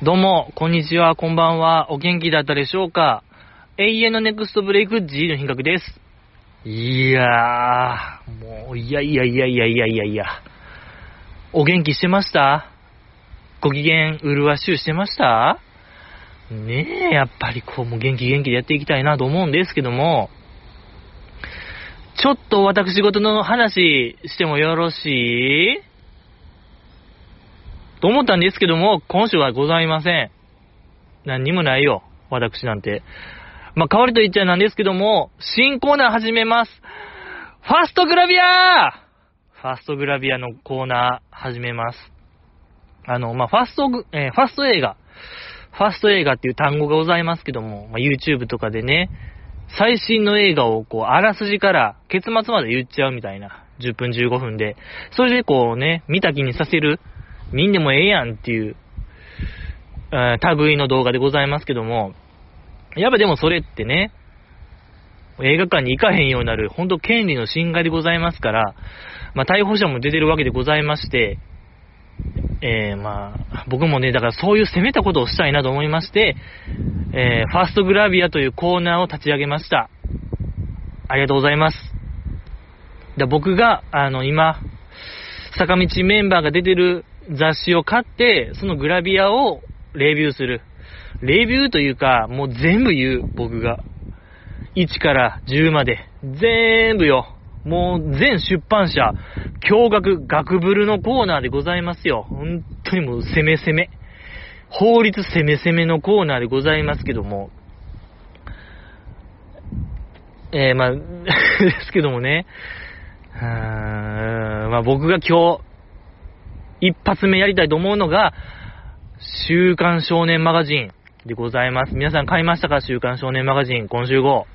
どうも、こんにちは、こんばんは。お元気だったでしょうか？永遠のネクストブレイク G の品格です。いやー、もう、いやいやいやいやいやいやいや。お元気してました？ご機嫌、うるわしゅうしてました？ねえ、やっぱりこう、もう元気元気でやっていきたいなと思うんですけども、ちょっと私事の話してもよろしい？と思ったんですけども、今週はございません。何にもないよ。私なんて。まあ、代わりと言っちゃなんですけども、新コーナー始めます。ファストグラビアファストグラビアのコーナー始めます。あの、まあ、ファストグ、えー、ファスト映画。ファスト映画っていう単語がございますけども、まあ、YouTube とかでね、最新の映画をこう、あらすじから結末まで言っちゃうみたいな。10分15分で。それでこうね、見た気にさせる。見んでもええやんっていう、えー、類の動画でございますけども、やっぱでもそれってね、映画館に行かへんようになる、ほんと権利の侵害でございますから、まあ逮捕者も出てるわけでございまして、えー、まあ、僕もね、だからそういう攻めたことをしたいなと思いまして、えー、ファーストグラビアというコーナーを立ち上げました。ありがとうございます。で僕が、あの、今、坂道メンバーが出てる雑誌を買って、そのグラビアをレビューする。レビューというか、もう全部言う、僕が。1から10まで。全部よ。もう全出版社、驚愕、学ブルのコーナーでございますよ。本当にもう攻め攻め。法律攻め攻めのコーナーでございますけども。えー、まあ、ですけどもね。うーん、まあ僕が今日、一発目やりたいと思うのが、週刊少年マガジンでございます。皆さん買いましたか？週刊少年マガジン、今週号。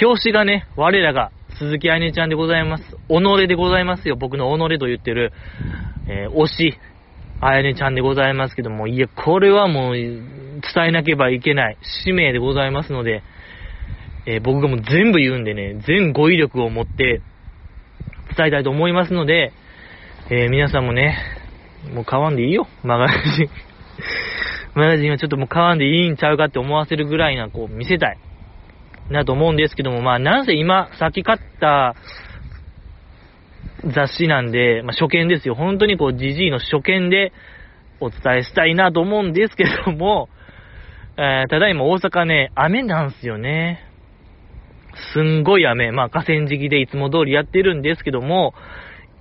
表紙がね、我らが鈴木愛音ちゃんでございます。己でございますよ。僕の己と言ってる、えー、推し、あやねちゃんでございますけども、いや、これはもう、伝えなければいけない使命でございますので、えー、僕がもう全部言うんでね、全語彙力を持って伝えたいと思いますので、えー、皆さんもね、もう買わんでいいよ、マガジン。マガジンはちょっともう買わんでいいんちゃうかって思わせるぐらいな、こう、見せたい。なと思うんですけども、まあ、なんせ今、さっき買った雑誌なんで、まあ、初見ですよ。本当にこう、ジジイの初見でお伝えしたいなと思うんですけども、えー、ただいま大阪ね、雨なんすよね。すんごい雨。まあ、河川敷でいつも通りやってるんですけども、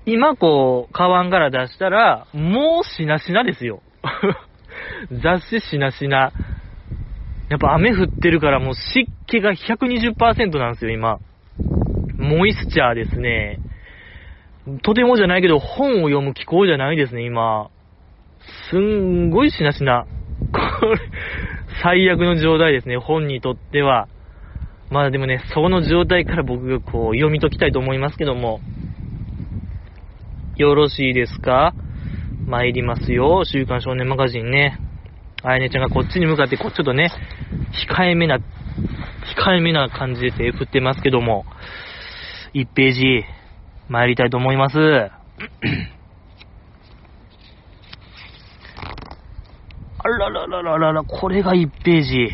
今こう、カバンから出したら、もうしなしなですよ。雑誌しなしな。やっぱ雨降ってるからもう湿気が120%なんですよ、今。モイスチャーですね。とてもじゃないけど、本を読む気候じゃないですね、今。すんごいしなしな。これ、最悪の状態ですね、本にとっては。まあでもね、その状態から僕がこう、読み解きたいと思いますけども。よろしいですか？参りますよ。週刊少年マガジンね。あやねちゃんがこっちに向かって、こう、ちょっとね、控えめな、控えめな感じで手振ってますけども、1ページ、参りたいと思います。あらららららら、これが1ページ。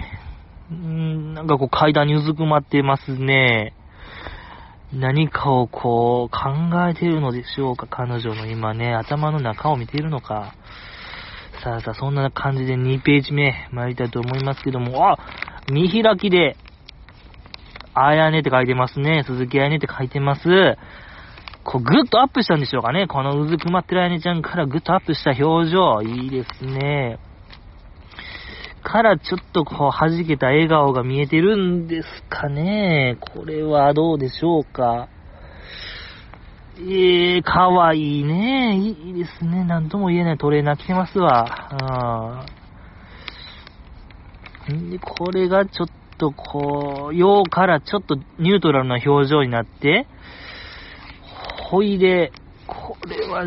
んなんかこう階段にうずくまってますね。何かをこう考えているのでしょうか彼女の今ね、頭の中を見ているのか。さあさあ、そんな感じで2ページ目参りたいと思いますけども、あ見開きで、あやねって書いてますね。鈴木あやねって書いてます。こう、ぐっとアップしたんでしょうかね。このうずくまってるあやねちゃんからぐっとアップした表情。いいですね。からちょっとこう弾けた笑顔が見えてるんですかね。これはどうでしょうか。えー、かわいいね。いいですね。なんとも言えないトレーナー着てますわ。うん。これがちょっとこう、陽からちょっとニュートラルな表情になって、ほいで、これは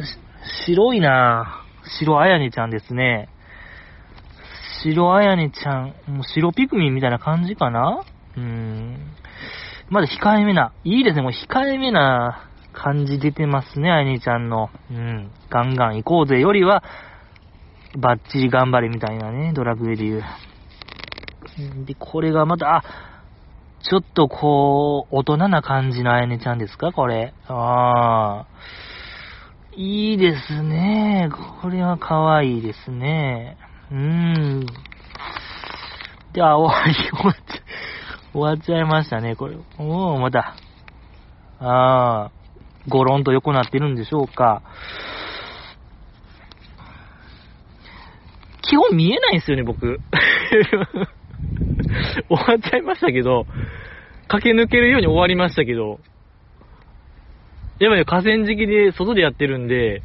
白いな白あやねちゃんですね。白あやねちゃん、もう白ピクミンみたいな感じかな？うーん。まだ控えめな、いいですね、もう控えめな感じ出てますね、あやねちゃんの。うん。ガンガン行こうぜよりは、バッチリ頑張れみたいなね、ドラクエで言う。で、これがまた、あ、ちょっとこう、大人な感じのあやねちゃんですか？これ。ああ。いいですね。これは可愛いですね。うーん。で、あ、終わり、終わっちゃ、終わっちゃいましたね、これ。おー、また。ああ、ゴロンと横なってるんでしょうか。基本見えないんですよね、僕。終わっちゃいましたけど、駆け抜けるように終わりましたけど、やっぱり河川敷で外でやってるんで、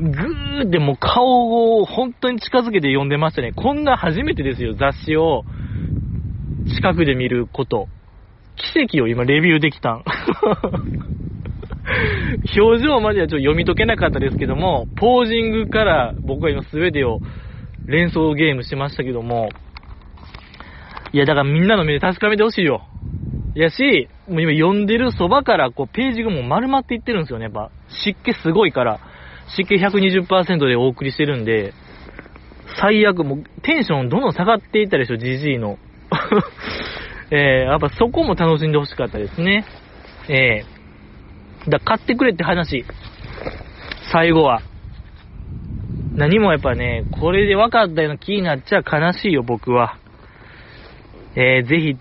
ぐーってもう顔を本当に近づけて読んでましたね。こんな初めてですよ、雑誌を近くで見ること。奇跡を今レビューできたん。表情まではちょっと読み解けなかったですけども、ポージングから僕は今全てを連想ゲームしましたけども、いや、だからみんなの目で確かめてほしいよ。やし、もう今読んでるそばからこうページがもう丸まっていってるんですよね、やっぱ。湿気すごいから、湿気120%でお送りしてるんで、最悪、もうテンションどんどん下がっていったでしょ、じじいの。えー、やっぱそこも楽しんでほしかったですね。えー、だ買ってくれって話。最後は。何もやっぱね、これで分かったような気になっちゃ悲しいよ、僕は。えー、ぜひ、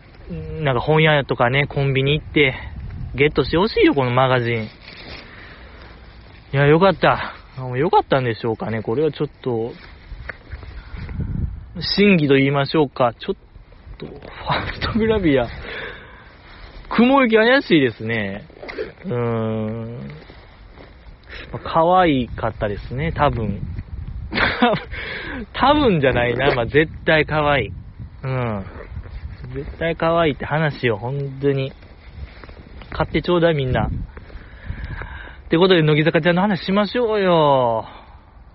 なんか本屋とかね、コンビニ行って、ゲットしてほしいよ、このマガジン。いや、よかった。よかったんでしょうかね。これはちょっと、審議と言いましょうか。ちょっと、ファーストグラビア。雲行き怪しいですね。うーん。可愛かったですね、多分。多分じゃないな。まあ、絶対可愛い。うん。絶対可愛いって話よ、本当に。買ってちょうだいみんな。ってことで、乃木坂ちゃんの話しましょうよ。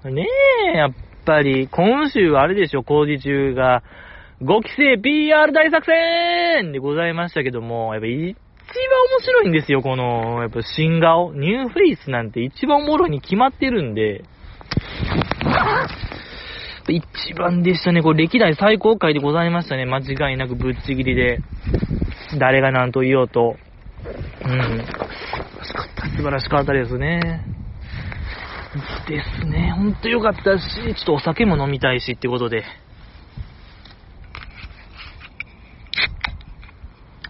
ねえ、やっぱり、今週はあれでしょ、工事中が、5期生 PR 大作戦でございましたけども、やっぱ一番面白いんですよ、この、やっぱ新顔。ニューフェイスなんて一番おもろいに決まってるんで、一番でしたね。これ歴代最高回でございましたね。間違いなくぶっちぎりで。誰が何と言おうと。うん。素晴らしかった。素晴らしかったですね。ですね。ほんとよかったし、ちょっとお酒も飲みたいしってことで。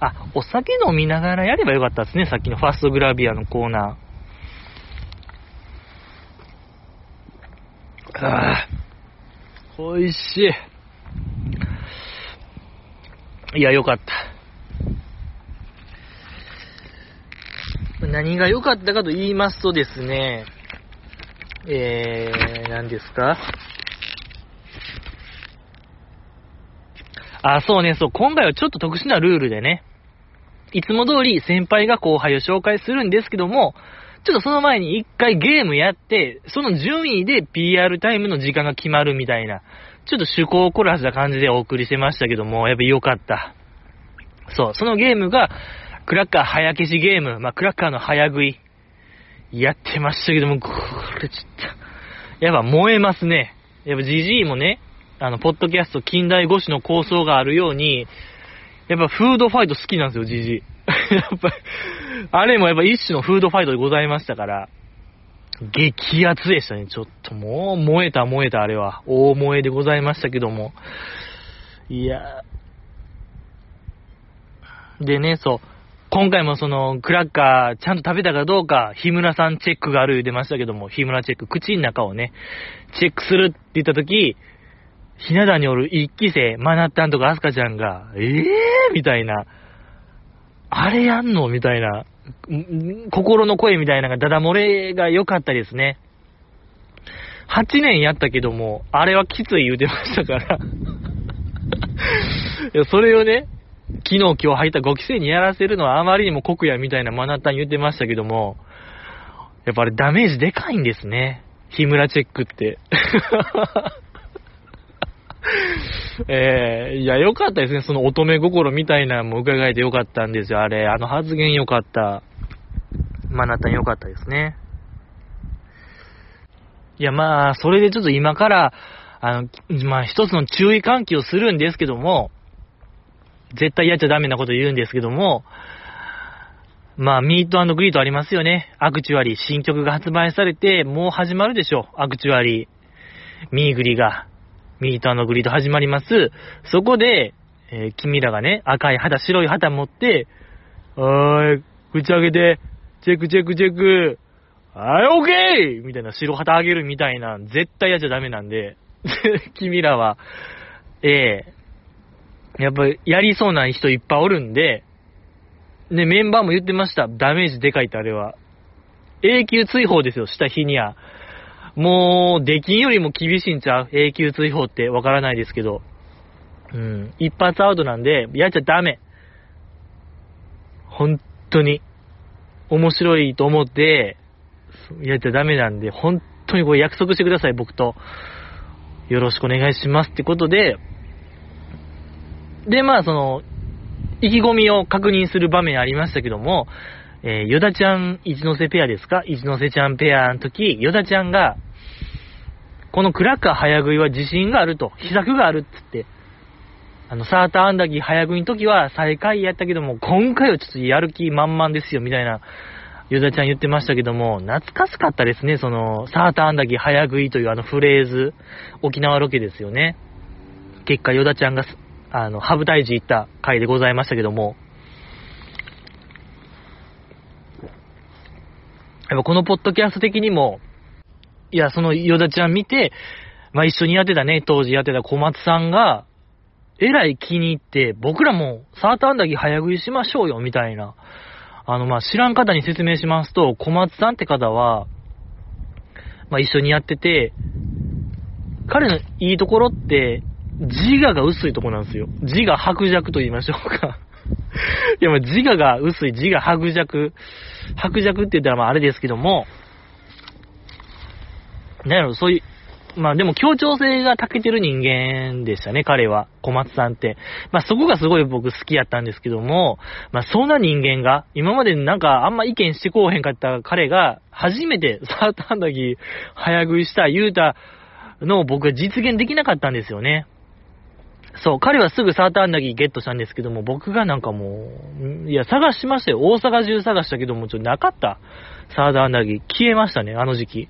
あ、お酒飲みながらやればよかったですね。さっきのファーストグラビアのコーナー。ああ。美味しい。いや、よかった。何が良かったかと言いますとですね、えー、何ですか？あ、そうね、そう、今回はちょっと特殊なルールでね、いつも通り先輩が後輩を紹介するんですけども、ちょっとその前に一回ゲームやって、その順位で PR タイムの時間が決まるみたいな、ちょっと趣向を凝らした感じでお送りしてましたけども、やっぱ良かった。そう、そのゲームが、クラッカー早消しゲーム、まあ、クラッカーの早食い、やってましたけども、これちょっと、やっぱ燃えますね。やっぱジジイもね、あの、ポッドキャスト近代五種の構想があるように、やっぱフードファイト好きなんですよ、ジジイ。やっぱあれもやっぱ一種のフードファイトでございましたから、激アツでしたね。ちょっともう燃えた燃えたあれは。大燃えでございましたけども。いやでね、そう。今回もその、クラッカー、ちゃんと食べたかどうか、日村さんチェックがある言うてましたけども、日村チェック、口の中をね、チェックするって言ったとき、ひな壇におる一期生、マナッタンとかアスカちゃんが、えぇ、ー、みたいな、あれやんの？みたいな、心の声みたいなのがダダ漏れが良かったですね。8年やったけども、あれはきつい言うてましたから、それをね、昨日今日入った5期生にやらせるのはあまりにも酷やみたいなマナタン言ってましたけども、やっぱりダメージでかいんですね。日村チェックって えー、いや、よかったですね。その乙女心みたいなのも伺えてよかったんですよ。あれ、あの発言よかった。まあ、なったんよかったですね。いや、まあ、それでちょっと今から、あの、まあ、一つの注意喚起をするんですけども、絶対やっちゃダメなこと言うんですけども、まあ、ミートグリートありますよね。アクチュアリー。新曲が発売されて、もう始まるでしょ。アクチュアリー。ミーグリが。ミートグリート始まります。そこで、えー、君らがね、赤い旗、白い旗持って、おーい、口開けて、チェックチェックチェック、はい、オッケーみたいな白旗あげるみたいな、絶対やっちゃダメなんで、君らは、ええ、やっぱりやりそうな人いっぱいおるんで、ね、メンバーも言ってました。ダメージでかいってあれは。永久追放ですよ、した日には。もう、出禁よりも厳しいんちゃう？永久追放ってわからないですけど。うん。一発アウトなんで、やっちゃダメ。本当に。面白いと思って、やっちゃダメなんで、本当にこれ約束してください、僕と。よろしくお願いしますってことで、で、まあ、その、意気込みを確認する場面ありましたけども、えー、ヨダちゃん一ノ瀬ペアですか？一ノ瀬ちゃんペアの時、ヨダちゃんが、このクラッカー早食いは自信があると、秘策があるっつって、あの、サーターアンダギー早食いの時は最下位やったけども、今回はちょっとやる気満々ですよ、みたいな、ヨダちゃん言ってましたけども、懐かしかったですね、その、サーターアンダギー早食いというあのフレーズ、沖縄ロケですよね。結果、ヨダちゃんがあの、ハブ退治行った回でございましたけども、やっぱこのポッドキャスト的にも、いや、そのヨダちゃん見て、まあ一緒にやってたね、当時やってた小松さんが、えらい気に入って、僕らもサーターアンダギー早食いしましょうよ、みたいな。あの、まあ知らん方に説明しますと、小松さんって方は、まあ一緒にやってて、彼のいいところって、自我が薄いとこなんですよ。自我白弱と言いましょうか。いや、ま自我が薄い、自我白弱。白弱って言ったらまああれですけども、なんやろ、そういう、まあでも協調性が長けてる人間でしたね、彼は。小松さんって。まあそこがすごい僕好きやったんですけども、まあそんな人間が、今までなんかあんま意見してこうへんかった彼が、初めて サーターアンダギー早食いした言うたのを僕は実現できなかったんですよね。そう、彼はすぐサーターアンダギーゲットしたんですけども、僕がなんかもう、いや、探しましたよ。大阪中探したけども、ちょっとなかった。サーターアンダギー。消えましたね、あの時期。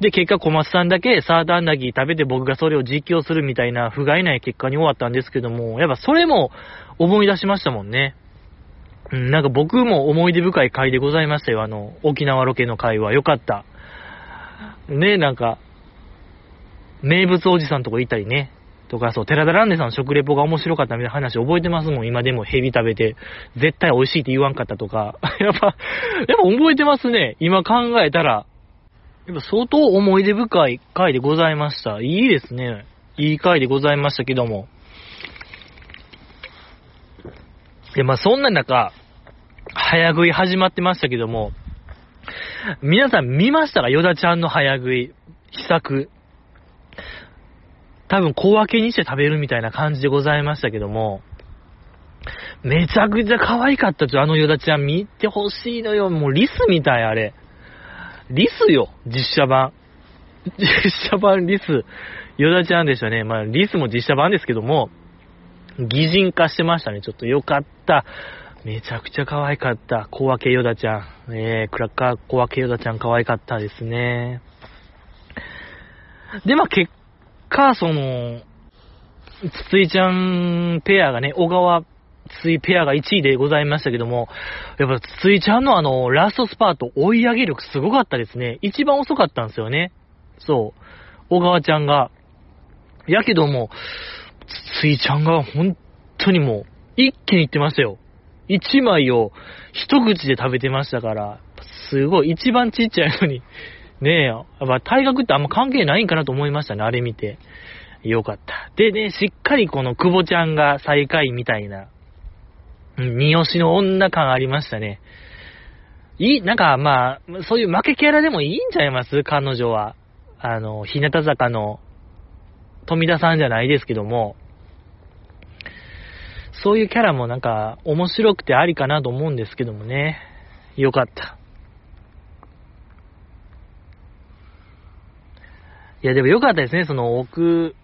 で、結果小松さんだけサーターアンダギー食べて僕がそれを実況するみたいな不甲斐ない結果に終わったんですけども、やっぱそれも思い出しましたもんね。うん、なんか僕も思い出深い回でございましたよ。あの、沖縄ロケの回は。よかった。ね、なんか、名物おじさんとこ行ったりね。とか、そう、寺田ランデさんの食レポが面白かったみたいな話覚えてますもん。今でもヘビ食べて、絶対美味しいって言わんかったとか。やっぱ、やっぱ覚えてますね。今考えたら。やっぱ相当思い出深い回でございました。いいですね。いい回でございましたけども。で、まあそんな中、早食い始まってましたけども、皆さん見ましたか？ヨダちゃんの早食い、秘策。多分小分けにして食べるみたいな感じでございましたけども、めちゃくちゃ可愛かったちょ、あのヨダちゃん見てほしいのよ。もうリスみたい、あれ。リスよ、実写版。実写版リス。ヨダちゃんでしたね。まあ、リスも実写版ですけども、擬人化してましたね。ちょっとよかった。めちゃくちゃ可愛かった。小分けヨダちゃん。えー、クラッカー小分けヨダちゃん可愛かったですね。で、まあ結か、その、ついちゃんペアがね、小川ついペアが1位でございましたけども、やっぱついちゃんのあの、ラストスパート追い上げ力すごかったですね。一番遅かったんですよね。そう。小川ちゃんが。やけども、ついちゃんが本当にもう、一気にいってましたよ。一枚を一口で食べてましたから、すごい、一番ちっちゃいのに、ねえ、やっぱ体格ってあんま関係ないんかなと思いましたね、あれ見て。よかった。でね、しっかりこの久保ちゃんが最下位みたいな、うん、二押しの女感ありましたね。いい、なんかまあ、そういう負けキャラでもいいんちゃいます？彼女は。あの、日向坂の富田さんじゃないですけども、そういうキャラもなんか面白くてありかなと思うんですけどもね。よかった。いや、でもよかったですね、その奥、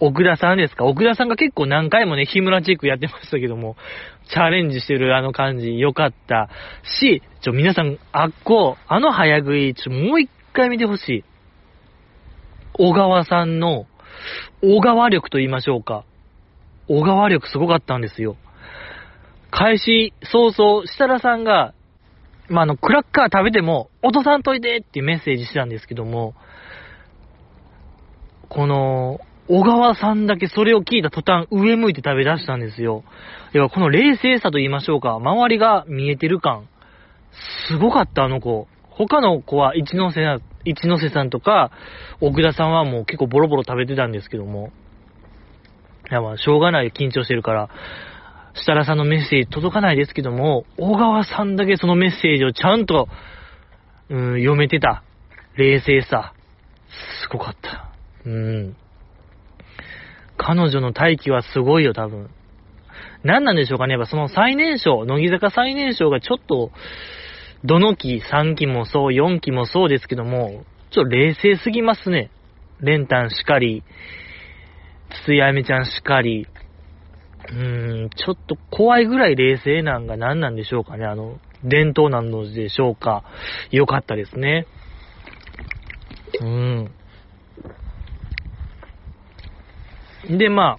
奥田さんですか？奥田さんが結構何回もね、日村チェックやってましたけども、チャレンジしてるあの感じ良かったし、ちょ、皆さん、あっこ、あの早食い、ちょ、もう一回見てほしい。小川さんの、小川力と言いましょうか。小川力すごかったんですよ。開始早々、設楽さんが、まあ、あの、クラッカー食べても、落とさんといてっていうメッセージしてたんですけども、この、小川さんだけそれを聞いた途端上向いて食べ出したんですよ。いや、この冷静さと言いましょうか、周りが見えてる感、すごかった、あの子。他の子は一ノ瀬一ノ瀬さんとか、奥田さんはもう結構ボロボロ食べてたんですけども、いや、まあ、しょうがない緊張してるから、設楽さんのメッセージ届かないですけども、小川さんだけそのメッセージをちゃんと、うん、読めてた。冷静さ。すごかった。うん。彼女の大気はすごいよ、多分。何なんでしょうかね。やっぱその最年少、乃木坂最年少がちょっと、どの期、3期もそう、4期もそうですけども、ちょっと冷静すぎますね。レンタンしかり、筒井あめちゃんしかり、うーん、ちょっと怖いぐらい冷静なんが何なんでしょうかね。あの、伝統なんのでしょうか。よかったですね。うん。で、まあ、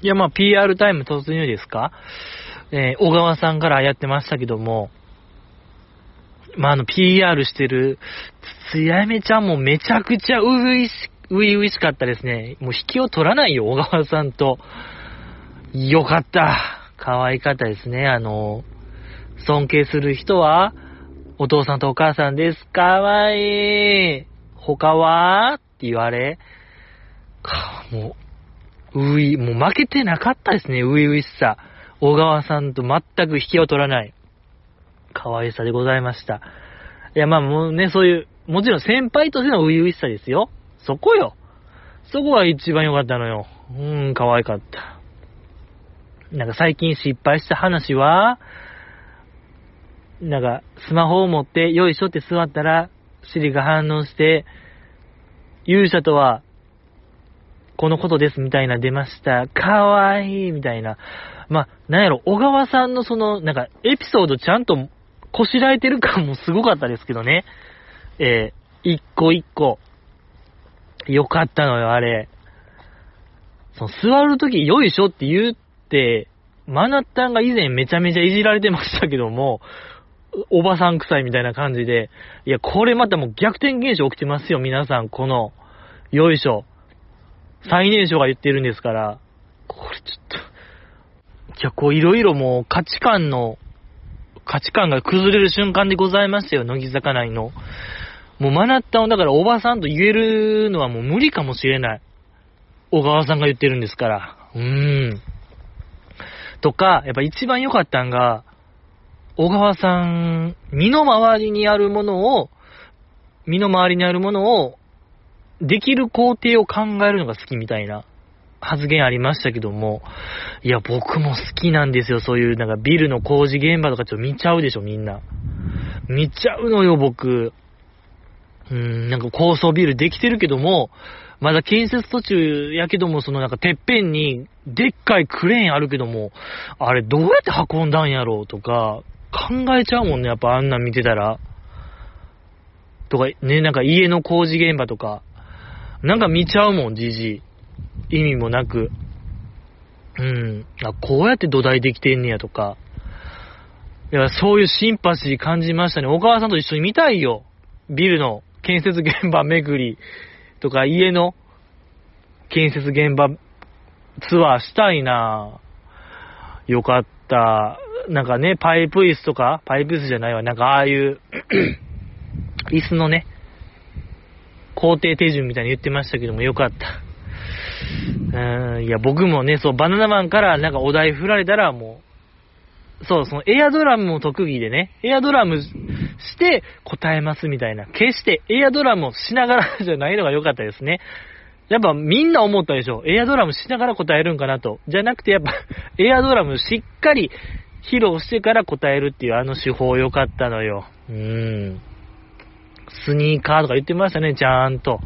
いや、まあ、PR タイム突入ですか？えー、小川さんからやってましたけども、まあ、あの、PR してる、つやめちゃんもめちゃくちゃういし、ういういしかったですね。もう引きを取らないよ、小川さんと。よかった。可愛かったですね。あの、尊敬する人は、お父さんとお母さんです。かわいい。他は？って言われ、か、もう、うい、もう負けてなかったですね、ういういしさ。小川さんと全く引きを取らない、可愛さでございました。いや、まあもうね、そういう、もちろん先輩としての初々しさですよ。そこよ。そこが一番良かったのよ。うーん、可愛かった。なんか最近失敗した話は、なんか、スマホを持って、よいしょって座ったら、シリが反応して、勇者とは、このことですみたいな出ました。かわいいみたいな。まあ、なんやろ、小川さんのその、なんか、エピソードちゃんとこしらえてる感もすごかったですけどね。えー、一個一個。よかったのよ、あれ。その座るとき、よいしょって言って、マナッタンが以前めちゃめちゃいじられてましたけども、おばさん臭いみたいな感じで、いや、これまたもう逆転現象起きてますよ、皆さん。この、よいしょ。最年少が言ってるんですから、これちょっと、いや、こういろいろもう価値観の、価値観が崩れる瞬間でございましたよ、乃木坂内の。もうマナッタをだからおばさんと言えるのはもう無理かもしれない。小川さんが言ってるんですから。うーん。とか、やっぱ一番良かったんが、小川さん、身の回りにあるものを、身の回りにあるものを、できる工程を考えるのが好きみたいな発言ありましたけども、いや、僕も好きなんですよ。そういう、なんかビルの工事現場とかちょっと見ちゃうでしょ、みんな。見ちゃうのよ、僕。うーん、なんか高層ビルできてるけども、まだ建設途中やけども、そのなんかてっぺんにでっかいクレーンあるけども、あれどうやって運んだんやろうとか、考えちゃうもんね、やっぱあんな見てたら。とか、ね、なんか家の工事現場とか、なんか見ちゃうもん、じじい。意味もなく。うん。あ、こうやって土台できてんねやとか。いや、そういうシンパシー感じましたね。お母さんと一緒に見たいよ。ビルの建設現場巡りとか家の建設現場ツアーしたいなよかった。なんかね、パイプ椅子とか、パイプ椅子じゃないわ。なんかああいう 椅子のね、工程手順みたいに言ってましたけどもよかった。うん、いや、僕もね、そう、バナナマンからなんかお題振られたらもう、そう、そのエアドラムも特技でね、エアドラムして答えますみたいな。決してエアドラムをしながら じゃないのが良かったですね。やっぱみんな思ったでしょ。エアドラムしながら答えるんかなと。じゃなくてやっぱエアドラムしっかり披露してから答えるっていうあの手法良かったのよ。うーん。スニーカーとか言ってましたね、ちゃんと。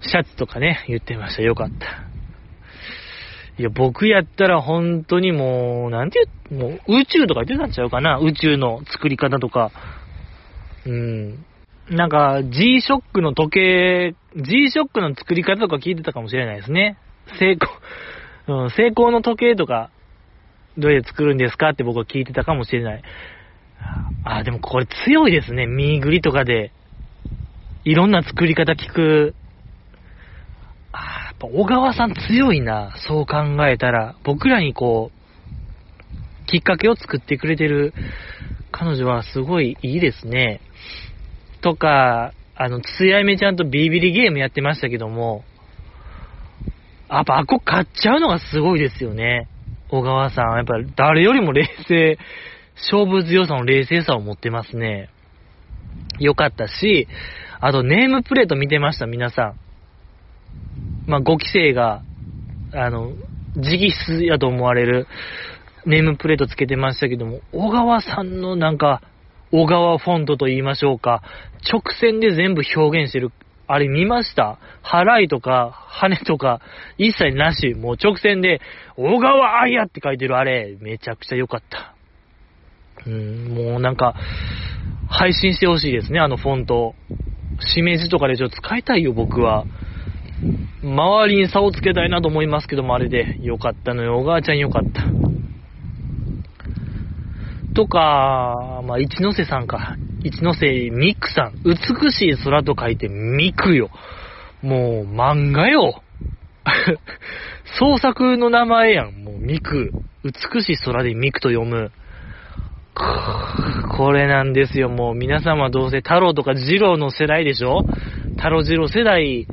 シャツとかね、言ってました。よかった。いや、僕やったら本当にもう、なんて言う、もう宇宙とか言ってたんちゃうかな宇宙の作り方とか。うん。なんか、G-SHOCK の時計、G-SHOCK の作り方とか聞いてたかもしれないですね。成功、うん、成功の時計とか、どうやって作るんですかって僕は聞いてたかもしれない。あ、でもこれ強いですね。ミーグリとかで、いろんな作り方聞く。あ、やっぱ小川さん強いな。そう考えたら。僕らにこう、きっかけを作ってくれてる彼女はすごいいいですね。とか、あの、つやめちゃんとビビリゲームやってましたけども、やっぱあこ買っちゃうのがすごいですよね。小川さん。やっぱり誰よりも冷静、勝負強さの冷静さを持ってますね。よかったし、あとネームプレート見てました、皆さん。まあ、5期生が、あの、直筆やと思われるネームプレートつけてましたけども、小川さんのなんか、小川フォントと言いましょうか、直線で全部表現してる。あれ見ました？払いとか、羽とか、一切なし。もう直線で、小川あやって書いてるあれ、めちゃくちゃ良かった。うん、もうなんか、配信してほしいですね、あのフォント。しめじとかでちょっと使いたいよ、僕は。周りに差をつけたいなと思いますけども、あれで。よかったのよ、小川ちゃんよかった。とか、まあ、一ノ瀬さんか。一ノ瀬ミクさん。美しい空と書いてミクよ。もう、漫画よ。創作の名前やん。もう、ミク。美しい空でミクと読む。これなんですよ。もう皆さんはどうせ太郎とか二郎の世代でしょ太郎二郎世代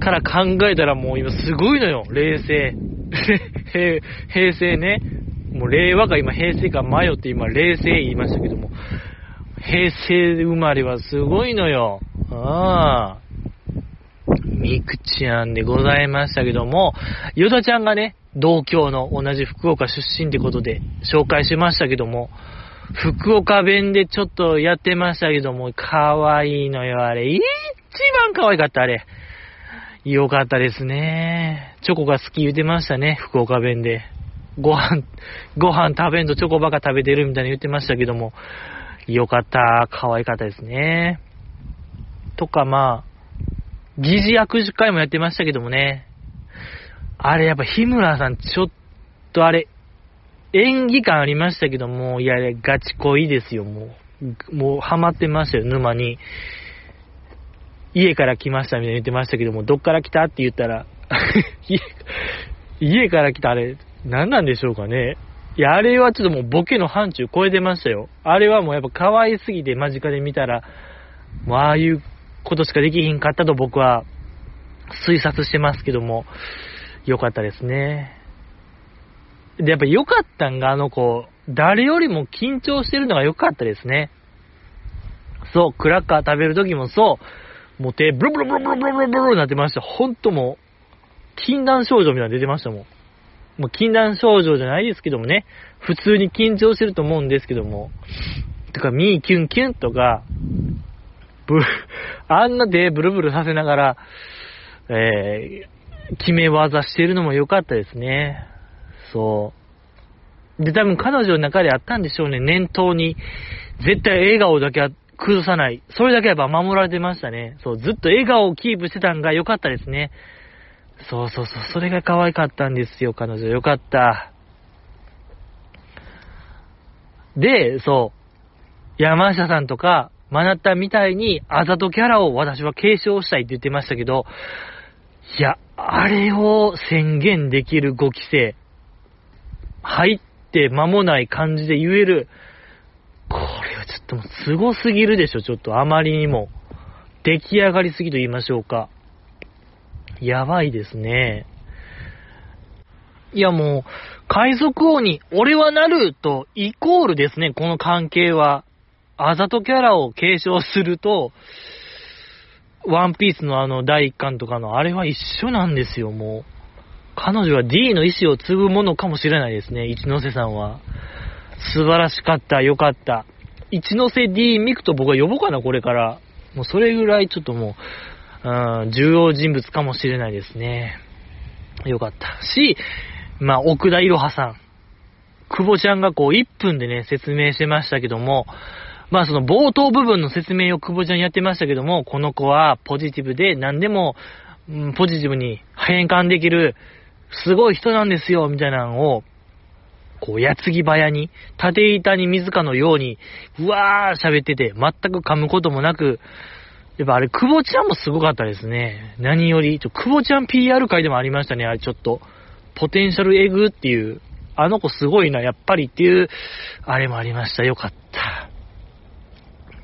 から考えたらもう今すごいのよ。冷静。平成ね。もう令和か今平成か迷って今冷静言いましたけども。平成生まれはすごいのよ。ああ。みくちゃんでございましたけども、ヨダちゃんがね、同郷の同じ福岡出身ってことで紹介しましたけども、福岡弁でちょっとやってましたけども、可愛いいのよ、あれ。一番可愛かった、あれ。よかったですね。チョコが好き言ってましたね、福岡弁で。ご飯、ご飯食べんとチョコばっか食べてるみたいに言ってましたけども、よかった、可愛かったですね。とか、まあ、疑似握手会もやってましたけどもね。あれやっぱ日村さんちょっとあれ、演技感ありましたけども、いや、ガチ恋ですよ、もう。もう、ハマってましたよ、沼に。家から来ましたみたいに言ってましたけども、どっから来たって言ったら 家から来たあれ、何なんでしょうかね。いや、あれはちょっともうボケの範疇超えてましたよ。あれはもうやっぱ可愛すぎて間近で見たら、もうああいうことしかできひんかったと僕は推察してますけども、よかったですね。で、やっぱ良かったんが、あの子、誰よりも緊張してるのが良かったですね。そう、クラッカー食べるときもそう、もう手、ブルブルブルブルブルブルブルなってました。ほんともう、禁断症状みたいなの出てましたもん。もう禁断症状じゃないですけどもね、普通に緊張してると思うんですけども、とか、ミーキュンキュンとか、ブあんな手ブルブルさせながら、えー、決め技してるのも良かったですね。そう。で、多分彼女の中であったんでしょうね。念頭に。絶対笑顔だけは崩さない。それだけやっぱ守られてましたね。そう、ずっと笑顔をキープしてたんが良かったですね。そうそうそう、それが可愛かったんですよ、彼女。良かった。で、そう。山下さんとか、マナッタみたいに、あざとキャラを私は継承したいって言ってましたけど、いや、あれを宣言できる5期生。入って間もない感じで言える。これはちょっともう凄すぎるでしょ、ちょっとあまりにも。出来上がりすぎと言いましょうか。やばいですね。いやもう、海賊王に俺はなるとイコールですね、この関係は。あざとキャラを継承すると、ワンピースのあの第一巻とかのあれは一緒なんですよ、もう。彼女は D の意志を継ぐものかもしれないですね、一ノ瀬さんは。素晴らしかった、よかった。一ノ瀬 D ミクと僕は呼ぼうかな、これから。もうそれぐらいちょっともうう、ん、重要人物かもしれないですね。よかった。し、まあ、奥田いろはさん。久保ちゃんがこう1分でね、説明してましたけども、まあその冒頭部分の説明を久保ちゃんやってましたけども、この子はポジティブで何でも、うん、ポジティブに変換できる、すごい人なんですよ、みたいなのを、こう、矢継ぎ早に、縦板に水かのように、うわー喋ってて、全く噛むこともなく、やっぱあれ、久保ちゃんもすごかったですね。何より、ちょ、久保ちゃん PR 会でもありましたね、あれちょっと。ポテンシャルエグっていう、あの子すごいな、やっぱりっていう、あれもありました。よかった。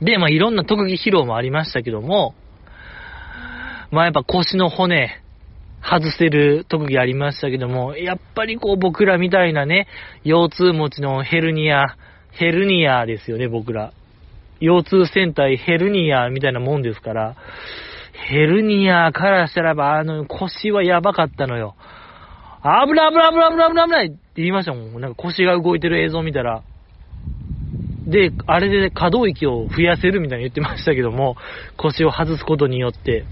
で、まあいろんな特技披露もありましたけども、まあやっぱ腰の骨、外せる特技ありましたけども、やっぱりこう僕らみたいなね、腰痛持ちのヘルニア、ヘルニアですよね、僕ら。腰痛戦隊ヘルニアみたいなもんですから、ヘルニアからしたらば、あの腰はやばかったのよ。危ない危ない危ない危ない危ない危ないって言いましたもん。なんか腰が動いてる映像見たら。で、あれで可動域を増やせるみたいに言ってましたけども、腰を外すことによって、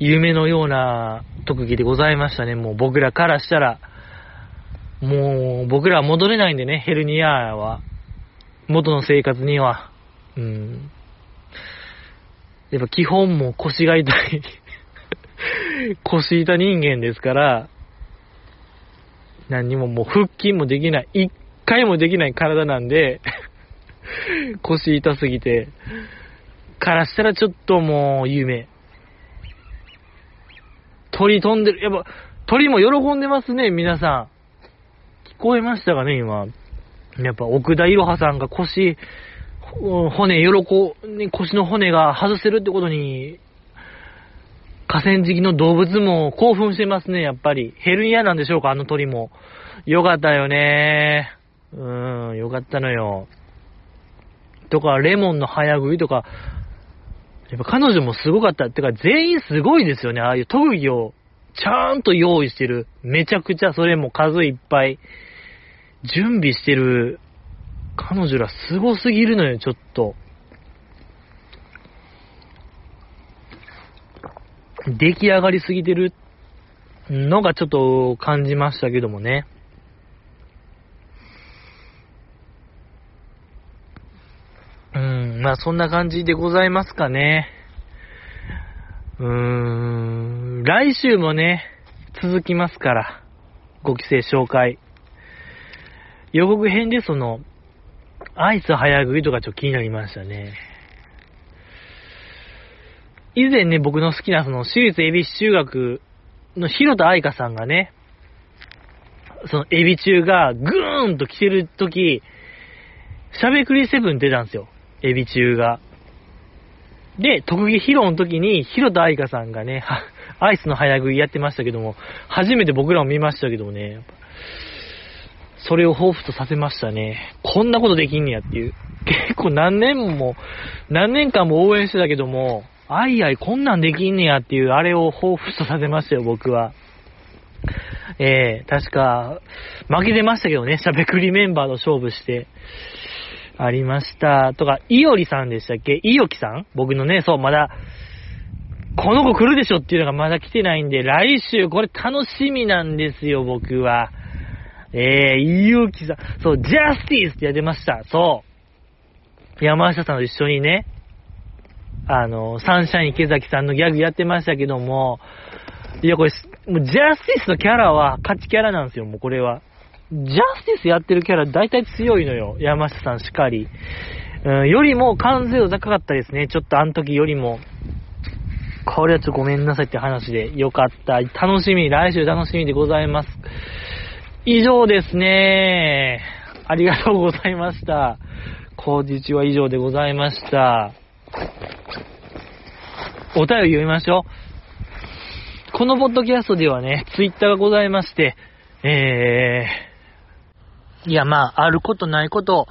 夢のような特技でございましたね。もう僕らからしたら、もう僕らは戻れないんでね、ヘルニアは。元の生活には。うん。やっぱ基本も腰が痛い 腰痛人間ですから、何にももう腹筋もできない。一回もできない体なんで 腰痛すぎて、からしたらちょっともう夢。鳥飛んでる。やっぱ、鳥も喜んでますね、皆さん。聞こえましたかね、今。やっぱ、奥田いろはさんが腰、骨、喜ね、腰の骨が外せるってことに、河川敷の動物も興奮してますね、やっぱり。ヘルニアなんでしょうか、あの鳥も。よかったよね。うーん、よかったのよ。とか、レモンの早食いとか、やっぱ彼女もすごかった。ってか、全員すごいですよね。ああいう特技をちゃんと用意してる。めちゃくちゃそれも数いっぱい準備してる彼女らすごすぎるのよ、ちょっと。出来上がりすぎてるのがちょっと感じましたけどもね。うん、まあそんな感じでございますかね。うーん、来週もね、続きますから、5期生紹介。予告編でその、アイス早食いとかちょっと気になりましたね。以前ね、僕の好きなその、私立恵比寿中学の広田愛香さんがね、その、エビ中がぐーんと来てるとき、しゃべくりセブン出たんですよ。エビ中が。で、特技披露の時に、広田愛香さんがね、アイスの早食いやってましたけども、初めて僕らも見ましたけどもね、それを彷彿とさせましたね。こんなことできんねやっていう。結構何年も、何年間も応援してたけども、あいあいこんなんできんねやっていう、あれを彷彿とさせましたよ、僕は。えー、確か、負けてましたけどね、しゃべくりメンバーと勝負して。ありました。とか、いおりさんでしたっけ？いおきさん？僕のね、そう、まだ、この子来るでしょっていうのがまだ来てないんで、来週これ楽しみなんですよ、僕は。えー、いおきさん、そう、ジャスティスってやってました。そう。山下さんと一緒にね、あの、サンシャイン池崎さんのギャグやってましたけども、いや、これ、もうジャスティスのキャラは勝ちキャラなんですよ、もうこれは。ジャスティスやってるキャラ大体強いのよ。山下さんしかり。うん、よりも完成度高かったですね。ちょっとあの時よりも。これはちょっとごめんなさいって話でよかった。楽しみ、来週楽しみでございます。以上ですね。ありがとうございました。口実は以上でございました。お便り読みましょう。このポッドキャストではね、ツイッターがございまして、えー、いや、まあ、あることないことを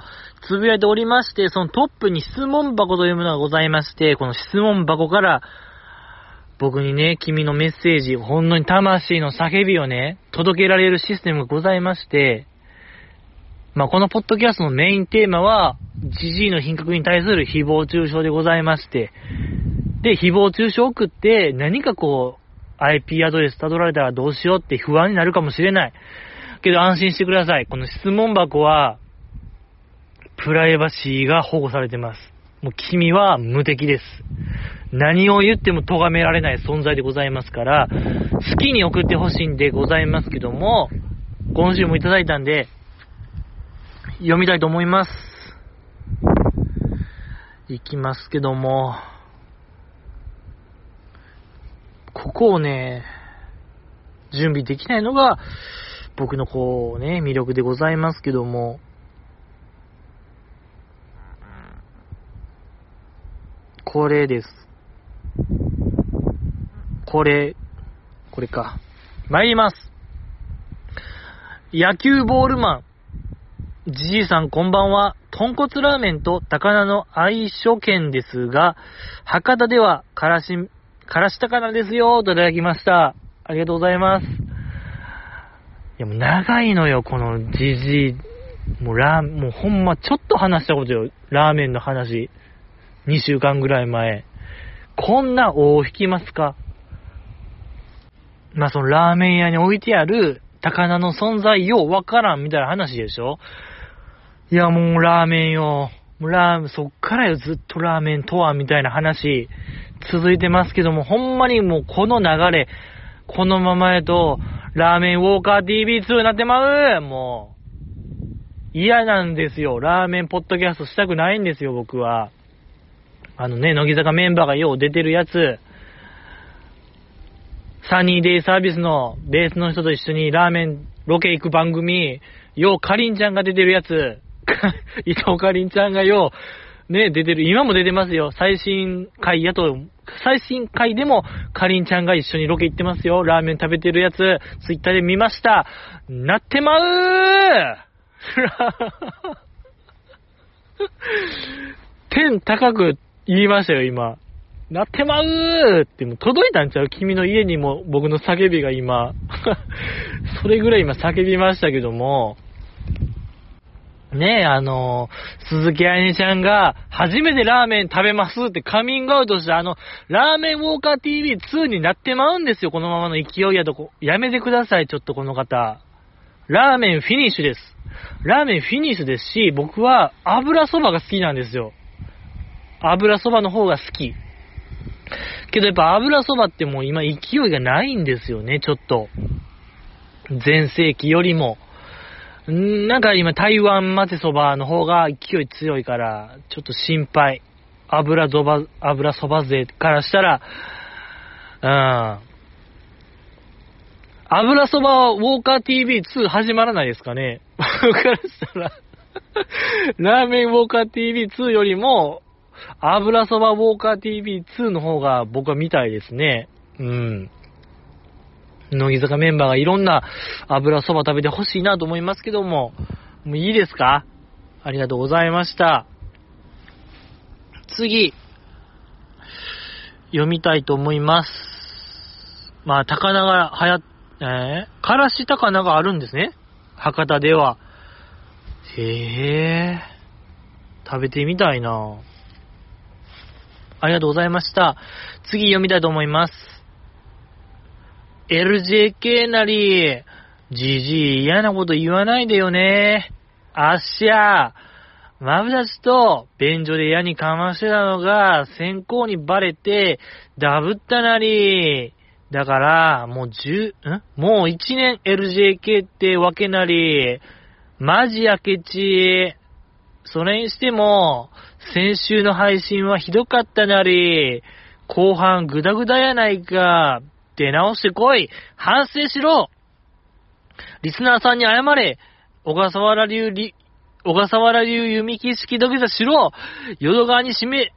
つぶやいておりまして、そのトップに質問箱というものがございまして、この質問箱から、僕にね、君のメッセージ、ほんのに魂の叫びをね、届けられるシステムがございまして、まあ、このポッドキャストのメインテーマは、ジジイの品格に対する誹謗中傷でございまして、で、誹謗中傷を送って、何かこう、IP アドレス辿られたらどうしようって不安になるかもしれない。けど安心してください。この質問箱は、プライバシーが保護されてます。もう君は無敵です。何を言っても咎められない存在でございますから、好きに送ってほしいんでございますけども、今週もいただいたんで、読みたいと思います。いきますけども、ここをね、準備できないのが、僕のこうね、魅力でございますけども、これです。これ、これか。参ります。野球ボールマン。じじいさんこんばんは。豚骨ラーメンと高菜の相性券ですが、博多ではからし、からし高菜ですよ、といただきました。ありがとうございます。いやもう長いのよ、このじじい。もうラーもうほんまちょっと話したことよ。ラーメンの話。2週間ぐらい前。こんな大引きますか？まあ、そのラーメン屋に置いてある高菜の存在ようわからんみたいな話でしょ？いや、もうラーメンよ。ラーメン、そっからよ、ずっとラーメンとはみたいな話、続いてますけども、ほんまにもうこの流れ、このままやと、ラーメンウォーカー TV2 になってまうもう。嫌なんですよ。ラーメンポッドキャストしたくないんですよ、僕は。あのね、乃木坂メンバーがよう出てるやつ、サニーデイサービスのベースの人と一緒にラーメンロケ行く番組、ようかりんちゃんが出てるやつ、伊藤かりんちゃんがよう、ね、出てる、今も出てますよ。最新回やと、最新回でもかりんちゃんが一緒にロケ行ってますよ。ラーメン食べてるやつ、ツイッターで見ました。なってまう 天高く言いましたよ、今。なってまうーって、もう届いたんちゃう？君の家にも僕の叫びが今。それぐらい今叫びましたけども、ねえ、あの鈴木愛音ちゃんが初めてラーメン食べますってカミングアウトしたあの、ラーメンウォーカー TV2 になってまうんですよ、このままの勢いやとこ。やめてください、ちょっとこの方。ラーメンフィニッシュです。ラーメンフィニッシュですし、僕は油そばが好きなんですよ。油そばの方が好き。けどやっぱ油そばってもう今勢いがないんですよね、ちょっと。前世紀よりも。んなんか今台湾混ぜそばの方が勢い強いから、ちょっと心配。油そば、油そば勢からしたら、うん。油そばウォーカー TV2 始まらないですかね からしたらラーメンウォーカー TV2 よりも、油そばウォーカー TV2 の方が僕は見たいですね。うん。乃木坂メンバーがいろんな油そば食べてほしいなと思いますけども、もういいですか？ありがとうございました。次、読みたいと思います。まあ、高菜が流行っ、えー、からし高菜があるんですね。博多では。へえ、食べてみたいなありがとうございました。次読みたいと思います。LJK なり、じじい嫌なこと言わないでよね。あっしゃ、マブダチと便所で矢にかましてたのが先行にバレてダブったなり。だから、もう十、ん？もう一年 LJK ってわけなり。マジやけち。それにしても、先週の配信はひどかったなり。後半グダグダやないか。出直してこい反省しろリスナーさんに謝れ小笠原流り、小笠原流弓木式土下座しろ淀川に締め、